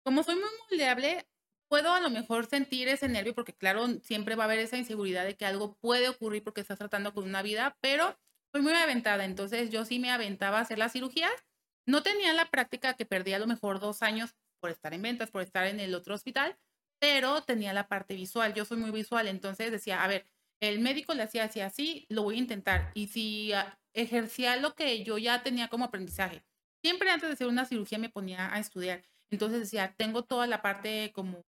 Speaker 2: Como soy muy moldeable, puedo a lo mejor sentir ese nervio porque claro, siempre va a haber esa inseguridad de que algo puede ocurrir porque estás tratando con una vida, pero soy muy aventada, entonces yo sí me aventaba a hacer la cirugía. No tenía la práctica que perdí a lo mejor dos años por estar en ventas, por estar en el otro hospital, pero tenía la parte visual. Yo soy muy visual, entonces decía, a ver, el médico le hacía así, así, lo voy a intentar. Y si ah, ejercía lo que yo ya tenía como aprendizaje, siempre antes de hacer una cirugía me ponía a estudiar. Entonces decía, tengo toda la parte como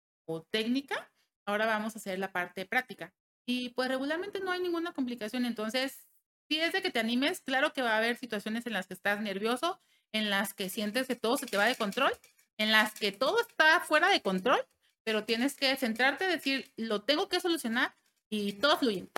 Speaker 2: técnica, ahora vamos a hacer la parte práctica. Y pues regularmente no hay ninguna complicación, entonces si es de que te animes, claro que va a haber situaciones en las que estás nervioso, en las que sientes que todo se te va de control, en las que todo está fuera de control, pero tienes que centrarte, decir, lo tengo que solucionar y todo fluye.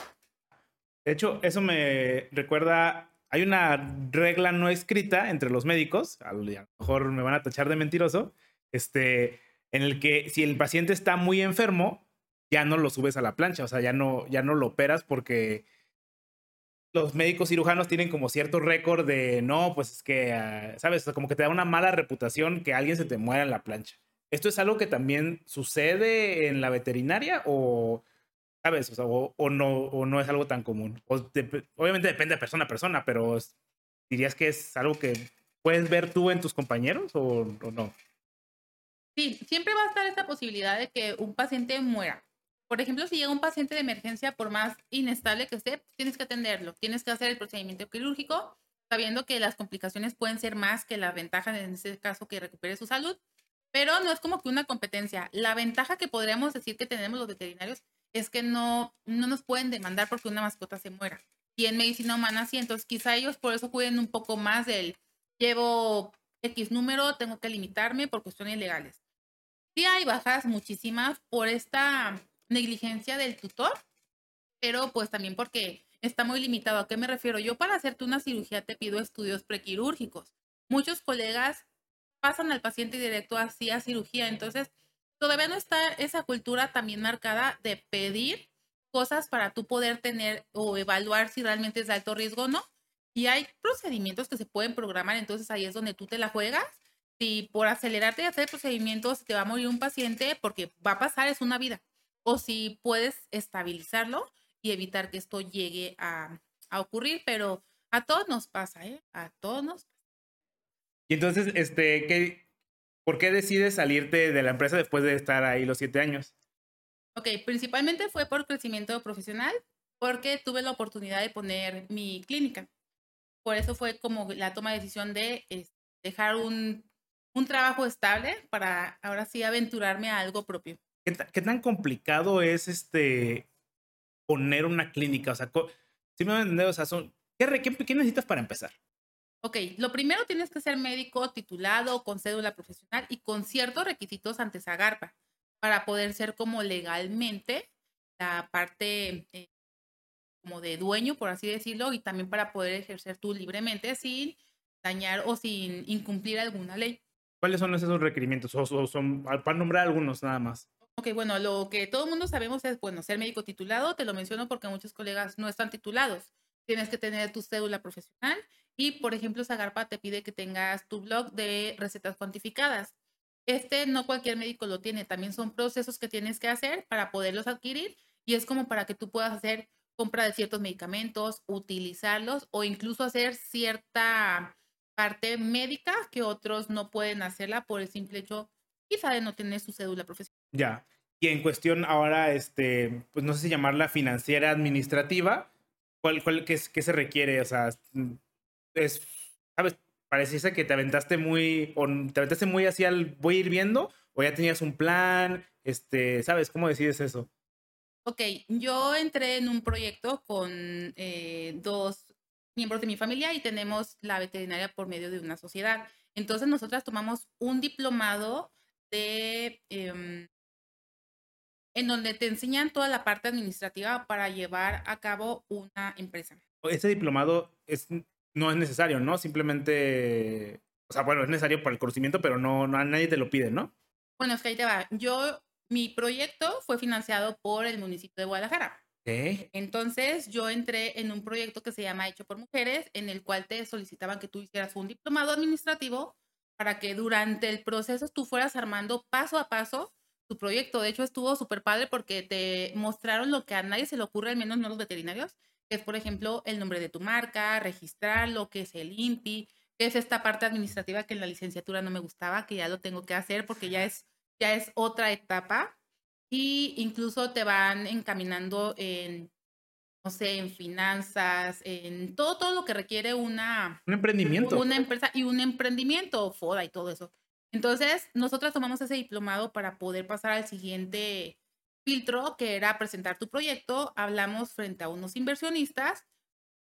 Speaker 1: De hecho, eso me recuerda, hay una regla no escrita entre los médicos, a lo mejor me van a tachar de mentiroso, este, en el que si el paciente está muy enfermo, ya no lo subes a la plancha, o sea, ya no, ya no lo operas porque los médicos cirujanos tienen como cierto récord de, no, pues es que, ah, ¿sabes? como que te da una mala reputación que alguien se te muera en la plancha. ¿Esto es algo que también sucede en la veterinaria o, ¿sabes? O, no, o no es algo tan común. obviamente depende de persona a persona, pero ¿dirías que es algo que puedes ver tú en tus compañeros o no?
Speaker 2: Sí, siempre va a estar esta posibilidad de que un paciente muera. Por ejemplo, si llega un paciente de emergencia, por más inestable que esté, tienes que atenderlo, tienes que hacer el procedimiento quirúrgico, sabiendo que las complicaciones pueden ser más que la ventaja en ese caso que recupere su salud, pero no es como que una competencia. La ventaja que podríamos decir que tenemos los veterinarios es que no, no nos pueden demandar porque una mascota se muera. Y en medicina humana sí, entonces quizá ellos por eso cuiden un poco más del llevo X número, tengo que limitarme por cuestiones legales. Sí hay bajas muchísimas por esta negligencia del tutor, pero pues también porque está muy limitado. ¿A qué me refiero? Yo para hacerte una cirugía te pido estudios prequirúrgicos. Muchos colegas pasan al paciente directo así a cirugía, entonces todavía no está esa cultura también marcada de pedir cosas para tú poder tener o evaluar si realmente es de alto riesgo o no. Y hay procedimientos que se pueden programar, entonces ahí es donde tú te la juegas si por acelerarte y hacer procedimientos te va a morir un paciente, porque va a pasar, es una vida. O si puedes estabilizarlo y evitar que esto llegue a, ocurrir, pero a todos nos pasa, ¿eh? A todos nos pasa.
Speaker 1: Y entonces, este, ¿qué, ¿por qué decides salirte de la empresa después de estar ahí los siete años?
Speaker 2: Ok, principalmente fue por crecimiento profesional, porque tuve la oportunidad de poner mi clínica. Por eso fue como la toma de decisión de dejar un un trabajo estable para ahora sí aventurarme a algo propio.
Speaker 1: ¿Qué, tan complicado es este poner una clínica? O sea, si me entiendes, o sea, son, ¿qué, ¿qué, necesitas para empezar?
Speaker 2: Ok, lo primero tienes que ser médico titulado con cédula profesional y con ciertos requisitos ante Zagarpa para poder ser como legalmente la parte eh, como de dueño, por así decirlo, y también para poder ejercer tú libremente sin dañar o sin incumplir alguna ley.
Speaker 1: ¿Cuáles son esos requerimientos? O, son, para nombrar algunos nada más.
Speaker 2: Ok, bueno, lo que todo el mundo sabemos es, bueno, ser médico titulado, te lo menciono porque muchos colegas no están titulados. Tienes que tener tu cédula profesional y, por ejemplo, Zagarpa te pide que tengas tu blog de recetas cuantificadas. Este no cualquier médico lo tiene, también son procesos que tienes que hacer para poderlos adquirir y es como para que tú puedas hacer compra de ciertos medicamentos, utilizarlos o incluso hacer cierta parte médica que otros no pueden hacerla por el simple hecho quizá de no tener su cédula profesional.
Speaker 1: Ya. Y en cuestión ahora, este, pues no sé si llamarla financiera administrativa, ¿cuál, cuál, qué, qué se requiere? O sea, es, ¿sabes? Pareciese que te aventaste muy, o te aventaste muy así al voy a ir viendo, o ya tenías un plan, este, ¿sabes? ¿Cómo decides eso?
Speaker 2: Ok, yo entré en un proyecto con eh, dos miembros de mi familia y tenemos la veterinaria por medio de una sociedad. Entonces nosotras tomamos un diplomado de em, en donde te enseñan toda la parte administrativa para llevar a cabo una empresa.
Speaker 1: Ese diplomado es, no es necesario, ¿no? Simplemente, o sea, bueno, es necesario para el conocimiento, pero no, no nadie te lo pide, ¿no?
Speaker 2: Bueno, es que ahí te va. Yo, mi proyecto fue financiado por el municipio de Guadalajara. Entonces yo entré en un proyecto que se llama Hecho por Mujeres, en el cual te solicitaban que tú hicieras un diplomado administrativo para que durante el proceso tú fueras armando paso a paso tu proyecto. De hecho, estuvo súper padre porque te mostraron lo que a nadie se le ocurre, al menos no los veterinarios, que es, por ejemplo, el nombre de tu marca, registrar lo que es el INPI, que es esta parte administrativa que en la licenciatura no me gustaba, que ya lo tengo que hacer porque ya es, ya es otra etapa. Y incluso te van encaminando en, no sé, en finanzas, en todo, todo lo que requiere una...
Speaker 1: Un emprendimiento.
Speaker 2: Una empresa y un emprendimiento, FODA y todo eso. Entonces, nosotras tomamos ese diplomado para poder pasar al siguiente filtro, que era presentar tu proyecto. Hablamos frente a unos inversionistas,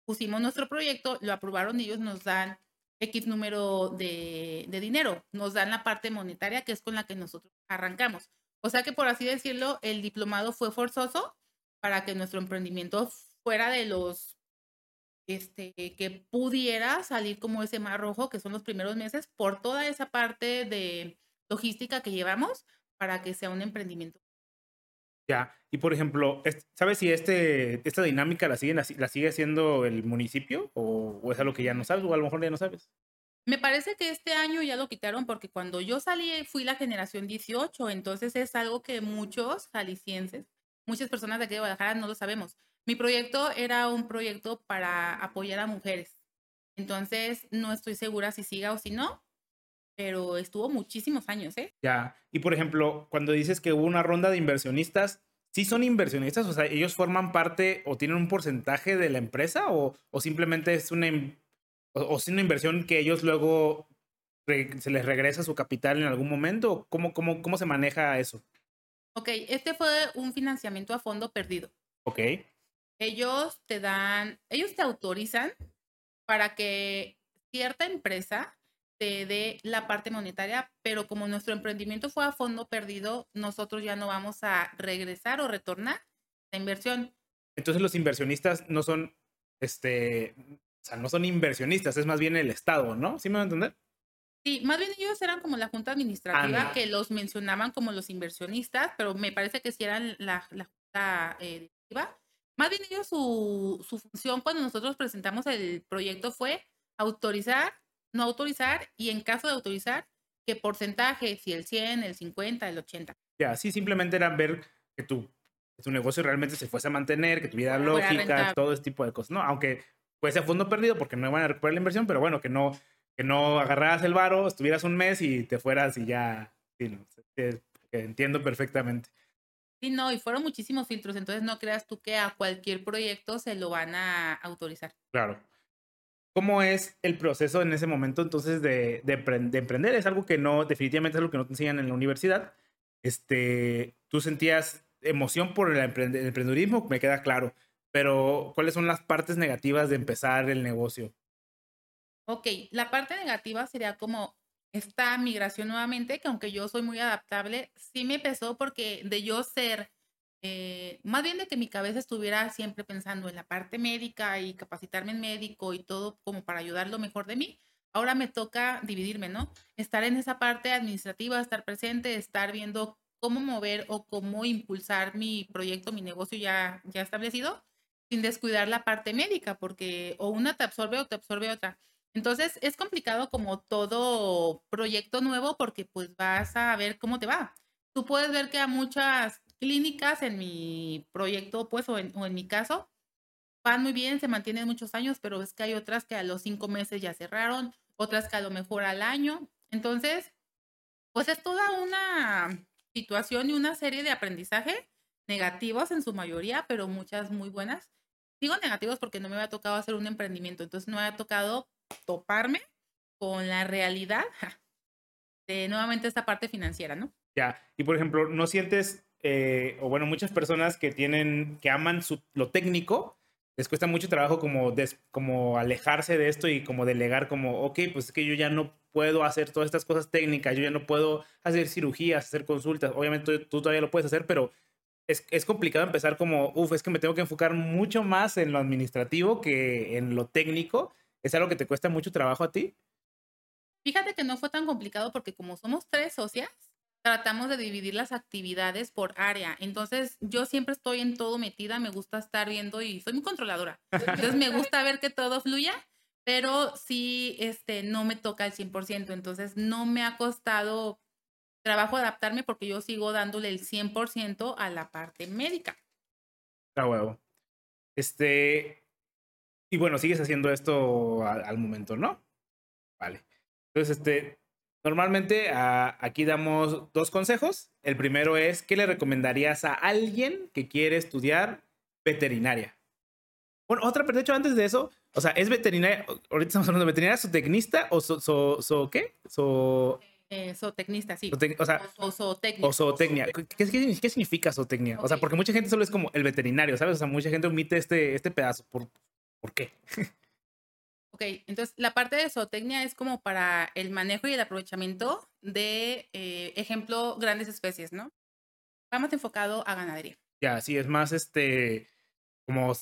Speaker 2: pusimos nuestro proyecto, lo aprobaron y ellos nos dan X número de, de dinero, nos dan la parte monetaria que es con la que nosotros arrancamos. O sea que, por así decirlo, el diplomado fue forzoso para que nuestro emprendimiento fuera de los este, que pudiera salir como ese mar rojo, que son los primeros meses, por toda esa parte de logística que llevamos para que sea un emprendimiento.
Speaker 1: Ya, y por ejemplo, ¿sabes si este, esta dinámica la, siguen, la sigue haciendo el municipio o, o es algo que ya no sabes o a lo mejor ya no sabes?
Speaker 2: Me parece que este año ya lo quitaron porque cuando yo salí fui la generación 18, entonces es algo que muchos jaliscienses, muchas personas de aquí de Guadalajara no lo sabemos. Mi proyecto era un proyecto para apoyar a mujeres. Entonces, no estoy segura si siga o si no, pero estuvo muchísimos años, ¿eh?
Speaker 1: Ya. Y por ejemplo, cuando dices que hubo una ronda de inversionistas, ¿sí son inversionistas? O sea, ¿ellos forman parte o tienen un porcentaje de la empresa o simplemente es una, o, una inversión que ellos luego se les regresa su capital en algún momento? ¿Cómo, cómo, ¿Cómo se maneja eso?
Speaker 2: Ok, este fue un financiamiento a fondo perdido.
Speaker 1: Ok
Speaker 2: ellos te dan, ellos te autorizan para que cierta empresa te dé la parte monetaria, pero como nuestro emprendimiento fue a fondo perdido, nosotros ya no vamos a regresar o retornar la inversión.
Speaker 1: Entonces los inversionistas no son, este, o sea, no son inversionistas, es más bien el Estado, ¿no? ¿Sí me va a entender?
Speaker 2: Sí, más bien ellos eran como la junta administrativa que los mencionaban como los inversionistas, pero me parece que sí eran la, la junta eh, directiva más bien ellos su, su función cuando nosotros presentamos el proyecto fue autorizar, no autorizar y en caso de autorizar, qué porcentaje, si el 100, el 50, el 80.
Speaker 1: Ya, sí, simplemente era ver que tu, tu negocio realmente se fuese a mantener, que tuviera lógica, todo ese tipo de cosas, ¿no? Aunque fuese a fondo perdido porque no iban a recuperar la inversión, pero bueno, que no, que no agarraras el varo, estuvieras un mes y te fueras y ya, sí, no, entiendo perfectamente.
Speaker 2: Sí, no, y fueron muchísimos filtros, entonces no creas tú que a cualquier proyecto se lo van a autorizar.
Speaker 1: Claro. ¿Cómo es el proceso en ese momento entonces de, de, emprender? Es algo que no, definitivamente es algo que no te enseñan en la universidad. Este, ¿Tú sentías emoción por el, emprendedurismo? Me queda claro. Pero, ¿cuáles son las partes negativas de empezar el negocio?
Speaker 2: Ok, la parte negativa sería como esta migración nuevamente, que aunque yo soy muy adaptable, sí me pesó porque de yo ser, eh, más bien de que mi cabeza estuviera siempre pensando en la parte médica y capacitarme en médico y todo como para ayudar lo mejor de mí, ahora me toca dividirme, ¿no? Estar en esa parte administrativa, estar presente, estar viendo cómo mover o cómo impulsar mi proyecto, mi negocio ya, ya establecido, sin descuidar la parte médica, porque o una te absorbe o te absorbe otra. Entonces es complicado como todo proyecto nuevo porque pues vas a ver cómo te va. Tú puedes ver que a muchas clínicas en mi proyecto pues o en, mi caso van muy bien, se mantienen muchos años, pero es que hay otras que a los cinco meses ya cerraron, otras que a lo mejor al año. Entonces, pues es toda una situación y una serie de aprendizaje negativos en su mayoría, pero muchas muy buenas. Digo negativos porque no me había tocado hacer un emprendimiento, entonces no había tocado toparme con la realidad de nuevamente esta parte financiera, ¿no?
Speaker 1: Ya, y por ejemplo, ¿no sientes, eh, o bueno, muchas personas que tienen, que aman lo técnico, les cuesta mucho trabajo como, como alejarse de esto y como delegar como, ok, pues es que yo ya no puedo hacer todas estas cosas técnicas, yo ya no puedo hacer cirugías, hacer consultas, obviamente tú todavía lo puedes hacer, pero es, es complicado empezar como, uff, es que me tengo que enfocar mucho más en lo administrativo que en lo técnico. ¿Es algo que te cuesta mucho trabajo a ti?
Speaker 2: Fíjate que no fue tan complicado porque como somos tres socias, tratamos de dividir las actividades por área. Entonces, yo siempre estoy en todo metida, me gusta estar viendo y soy muy controladora. Entonces, me gusta ver que todo fluya, pero sí, este, no me toca al 100%. Entonces, no me ha costado trabajo adaptarme porque yo sigo dándole el 100% a la parte médica.
Speaker 1: Ah, huevo. Este, y bueno, sigues haciendo esto al, momento, ¿no? Vale. Entonces, este, Normalmente aquí damos dos consejos. El primero es, ¿qué le recomendarías a alguien que quiere estudiar veterinaria? Bueno, otra, pero de hecho antes de eso, o sea, ¿es veterinaria? Ahorita estamos hablando de veterinaria, zootecnista o so, so, so ¿qué? So...
Speaker 2: Eh, zootecnista, sí.
Speaker 1: o sea,
Speaker 2: o, zootecnia.
Speaker 1: O zootecnia. ¿Qué, qué, qué significa zootecnia? Okay. O sea, porque mucha gente solo es como el veterinario, ¿sabes? O sea, mucha gente omite este, este pedazo. ¿Por, ¿por qué?
Speaker 2: Ok, entonces la parte de zootecnia es como para el manejo y el aprovechamiento de, eh, ejemplo, grandes especies, ¿no? Vamos enfocado a ganadería.
Speaker 1: Ya, sí, es más este, como,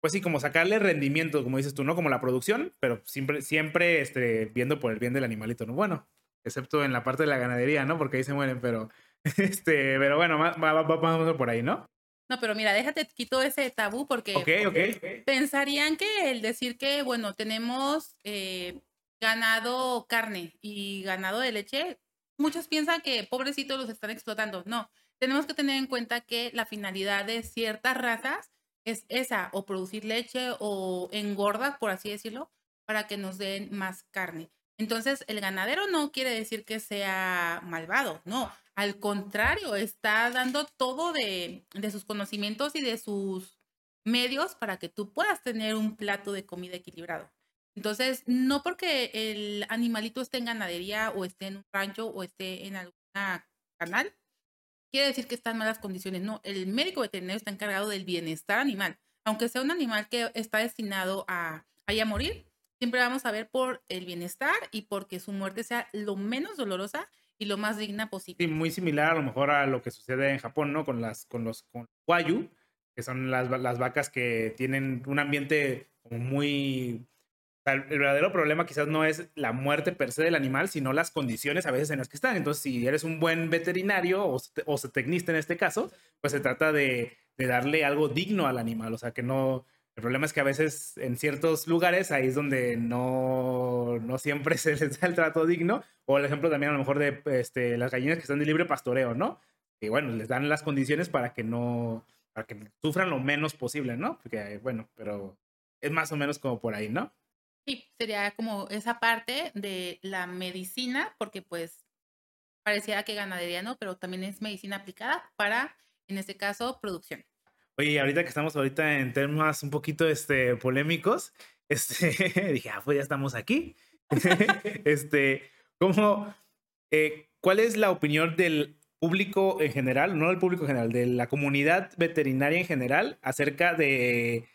Speaker 1: pues sí, como sacarle rendimiento, como dices tú, ¿no? Como la producción, pero siempre, siempre este, viendo por el bien del animalito, ¿no? Bueno, excepto en la parte de la ganadería, ¿no? Porque ahí se mueren, pero, este, pero bueno, vamos por ahí, ¿no?
Speaker 2: No, pero mira, déjate, quito ese tabú porque
Speaker 1: okay, okay.
Speaker 2: pensarían que el decir que, bueno, tenemos eh, ganado carne y ganado de leche, muchos piensan que pobrecitos los están explotando. No, tenemos que tener en cuenta que la finalidad de ciertas razas es esa, o producir leche o engorda, por así decirlo, para que nos den más carne. Entonces, el ganadero no quiere decir que sea malvado, no. Al contrario, está dando todo de, de, sus conocimientos y de sus medios para que tú puedas tener un plato de comida equilibrado. Entonces, no porque el animalito esté en ganadería o esté en un rancho o esté en alguna canal, quiere decir que está en malas condiciones. No, el médico veterinario está encargado del bienestar animal. Aunque sea un animal que está destinado a, a morir, siempre vamos a ver por el bienestar y porque su muerte sea lo menos dolorosa y lo más digna posible.
Speaker 1: Sí, muy similar a lo mejor a lo que sucede en Japón, ¿no? Con las, con los con Wayu, que son las, las vacas que tienen un ambiente como muy... El verdadero problema quizás no es la muerte per se del animal, sino las condiciones a veces en las que están. Entonces, si eres un buen veterinario o, o tecnista en este caso, pues se trata de, de darle algo digno al animal, o sea, que no, el problema es que a veces en ciertos lugares ahí es donde no, no siempre se les da el trato digno. O el ejemplo también a lo mejor de este, las gallinas que están de libre pastoreo, ¿no? Y bueno, les dan las condiciones para que no, para que sufran lo menos posible, ¿no? Porque bueno, pero es más o menos como por ahí, ¿no?
Speaker 2: Sí, sería como esa parte de la medicina, porque pues parecía que ganadería no, pero también es medicina aplicada para, en este caso, producción.
Speaker 1: Oye, ahorita que estamos ahorita en temas un poquito este, polémicos, este, dije, ah, pues ya estamos aquí. este, ¿cómo, eh, ¿Cuál es la opinión del público en general, no del público en general, de la comunidad veterinaria en general acerca de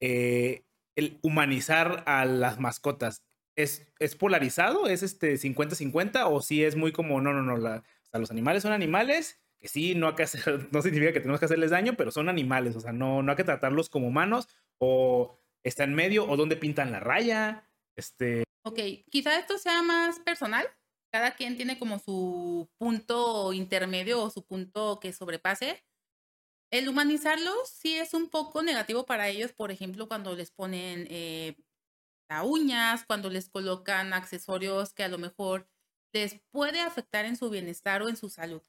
Speaker 1: eh, el humanizar a las mascotas? ¿Es, ¿Es polarizado? ¿Es este 50-50? ¿O si es muy como, no, no, no, la, o sea, los animales son animales que sí, no, hay que hacer, no significa que tenemos que hacerles daño, pero son animales, o sea, no, no hay que tratarlos como humanos, o está en medio, o donde pintan la raya, este...
Speaker 2: Ok, quizá esto sea más personal, cada quien tiene como su punto intermedio o su punto que sobrepase. El humanizarlos sí es un poco negativo para ellos, por ejemplo, cuando les ponen eh, uñas, cuando les colocan accesorios que a lo mejor les puede afectar en su bienestar o en su salud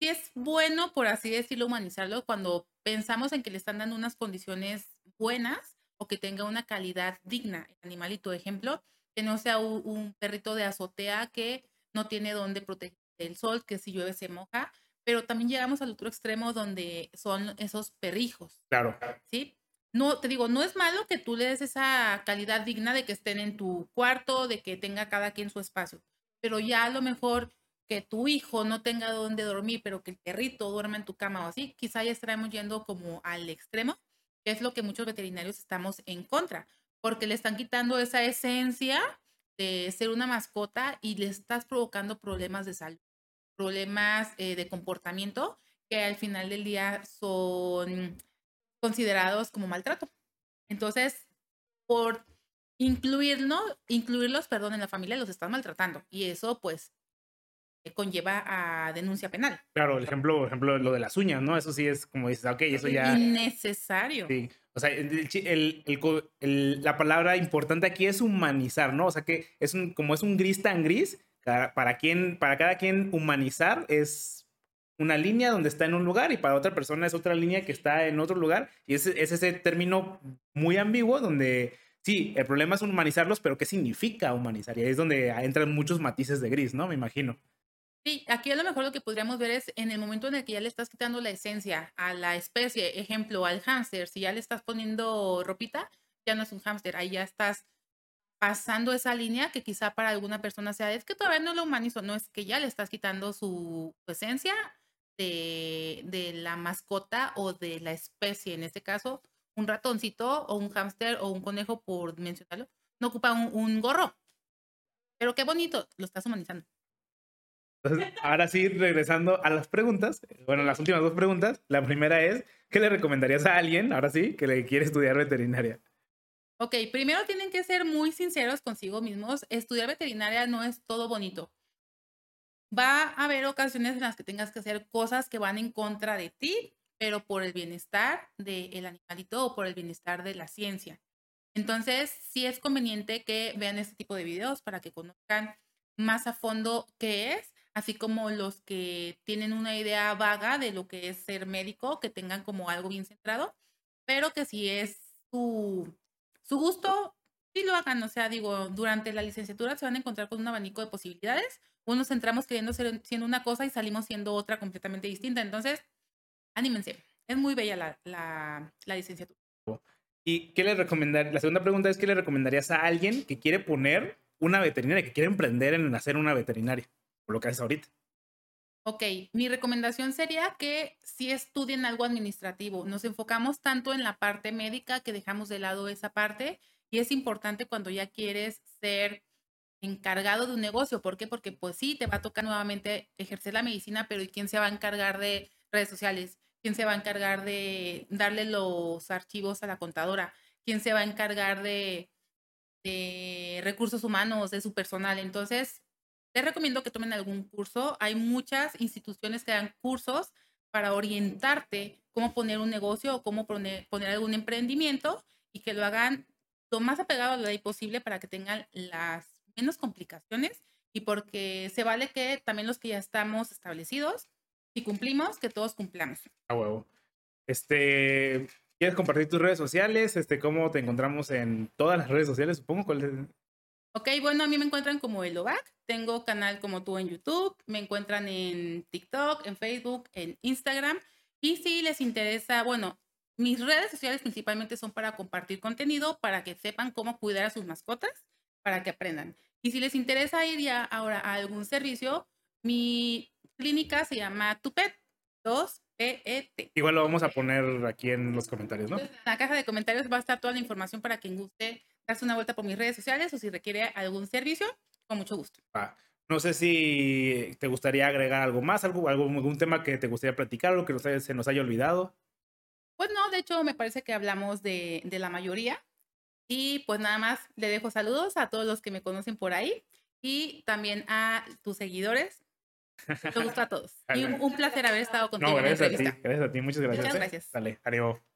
Speaker 2: es bueno, por así decirlo, humanizarlo cuando pensamos en que le están dando unas condiciones buenas o que tenga una calidad digna. El animalito, ejemplo, que no sea un, perrito de azotea que no tiene donde proteger el sol, que si llueve se moja, pero también llegamos al otro extremo donde son esos perrijos.
Speaker 1: Claro.
Speaker 2: ¿Sí? No, te digo, no es malo que tú le des esa calidad digna de que estén en tu cuarto, de que tenga cada quien su espacio, pero ya a lo mejor que tu hijo no tenga dónde dormir, pero que el perrito duerma en tu cama o así, quizá ya estaremos yendo como al extremo, que es lo que muchos veterinarios estamos en contra, porque le están quitando esa esencia de ser una mascota y le estás provocando problemas de salud, problemas eh, de comportamiento que al final del día son considerados como maltrato. Entonces, por incluirlo, incluirlos, perdón, en la familia los están maltratando y eso pues conlleva a denuncia penal.
Speaker 1: Claro, el ejemplo, ejemplo, lo de las uñas, ¿no? Eso sí es como dices, ok, eso ya...
Speaker 2: Innecesario.
Speaker 1: Sí, o sea, el, el, la palabra importante aquí es humanizar, ¿no? O sea, que es un, como es un gris tan gris, para, quien, para cada quien humanizar es una línea donde está en un lugar y para otra persona es otra línea que está en otro lugar. Y es, es ese término muy ambiguo donde sí, el problema es humanizarlos, pero ¿qué significa humanizar? Y ahí es donde entran muchos matices de gris, ¿no? Me imagino.
Speaker 2: Sí, aquí a lo mejor lo que podríamos ver es en el momento en el que ya le estás quitando la esencia a la especie, ejemplo, al hámster, si ya le estás poniendo ropita, ya no es un hámster, ahí ya estás pasando esa línea que quizá para alguna persona sea, es que todavía no lo humanizo, no es que ya le estás quitando su, esencia de, de, la mascota o de la especie, en este caso, un ratoncito o un hámster o un conejo, por mencionarlo, no ocupa un, un gorro. Pero qué bonito, lo estás humanizando.
Speaker 1: Entonces, ahora sí, regresando a las preguntas, bueno, las últimas dos preguntas. La primera es, ¿qué le recomendarías a alguien, ahora sí, que le quiere estudiar veterinaria?
Speaker 2: Ok, primero tienen que ser muy sinceros consigo mismos. Estudiar veterinaria no es todo bonito. Va a haber ocasiones en las que tengas que hacer cosas que van en contra de ti, pero por el bienestar del animalito o por el bienestar de la ciencia. Entonces, sí es conveniente que vean este tipo de videos para que conozcan más a fondo qué es así como los que tienen una idea vaga de lo que es ser médico, que tengan como algo bien centrado, pero que si es su, su gusto, sí lo hagan. O sea, digo, durante la licenciatura se van a encontrar con un abanico de posibilidades. Unos entramos queriendo ser siendo una cosa y salimos siendo otra completamente distinta. Entonces, anímense. Es muy bella la, la, la licenciatura.
Speaker 1: ¿Y qué le recomendarías? La segunda pregunta es: ¿qué le recomendarías a alguien que quiere poner una veterinaria, que quiere emprender en hacer una veterinaria? Lo que haces ahorita.
Speaker 2: Ok, mi recomendación sería que si estudien algo administrativo. Nos enfocamos tanto en la parte médica que dejamos de lado esa parte y es importante cuando ya quieres ser encargado de un negocio. ¿Por qué? Porque pues sí, te va a tocar nuevamente ejercer la medicina, pero ¿y quién se va a encargar de redes sociales? ¿Quién se va a encargar de darle los archivos a la contadora? ¿Quién se va a encargar de, de recursos humanos, de su personal? Entonces, les recomiendo que tomen algún curso. Hay muchas instituciones que dan cursos para orientarte cómo poner un negocio o cómo poner, algún emprendimiento y que lo hagan lo más apegado a la ley posible para que tengan las menos complicaciones y porque se vale que también los que ya estamos establecidos, y cumplimos, que todos cumplamos.
Speaker 1: A huevo. Este, ¿quieres compartir tus redes sociales? Este, ¿cómo te encontramos en todas las redes sociales? Supongo. ¿Cuál?
Speaker 2: Ok, bueno, a mí me encuentran como el OVAC. Tengo canal como tú en YouTube. Me encuentran en TikTok, en Facebook, en Instagram. Y si les interesa, bueno, mis redes sociales principalmente son para compartir contenido, para que sepan cómo cuidar a sus mascotas, para que aprendan. Y si les interesa ir ya ahora a algún servicio, mi clínica se llama Tupet 2 PET.
Speaker 1: Igual lo vamos a poner aquí en los comentarios, ¿no? en
Speaker 2: la caja de comentarios va a estar toda la información para quien guste darse una vuelta por mis redes sociales o si requiere algún servicio, con mucho gusto.
Speaker 1: no sé si te gustaría agregar algo más, algo, algún tema que te gustaría platicar, algo que se nos haya olvidado.
Speaker 2: Pues no, de hecho me parece que hablamos de, de la mayoría. Y pues nada más le dejo saludos a todos los que me conocen por ahí y también a tus seguidores. Me gusta a todos. y un, placer haber estado contigo.
Speaker 1: No, gracias a ti, gracias a ti, muchas gracias.
Speaker 2: Muchas ¿eh? gracias.
Speaker 1: Dale, adiós.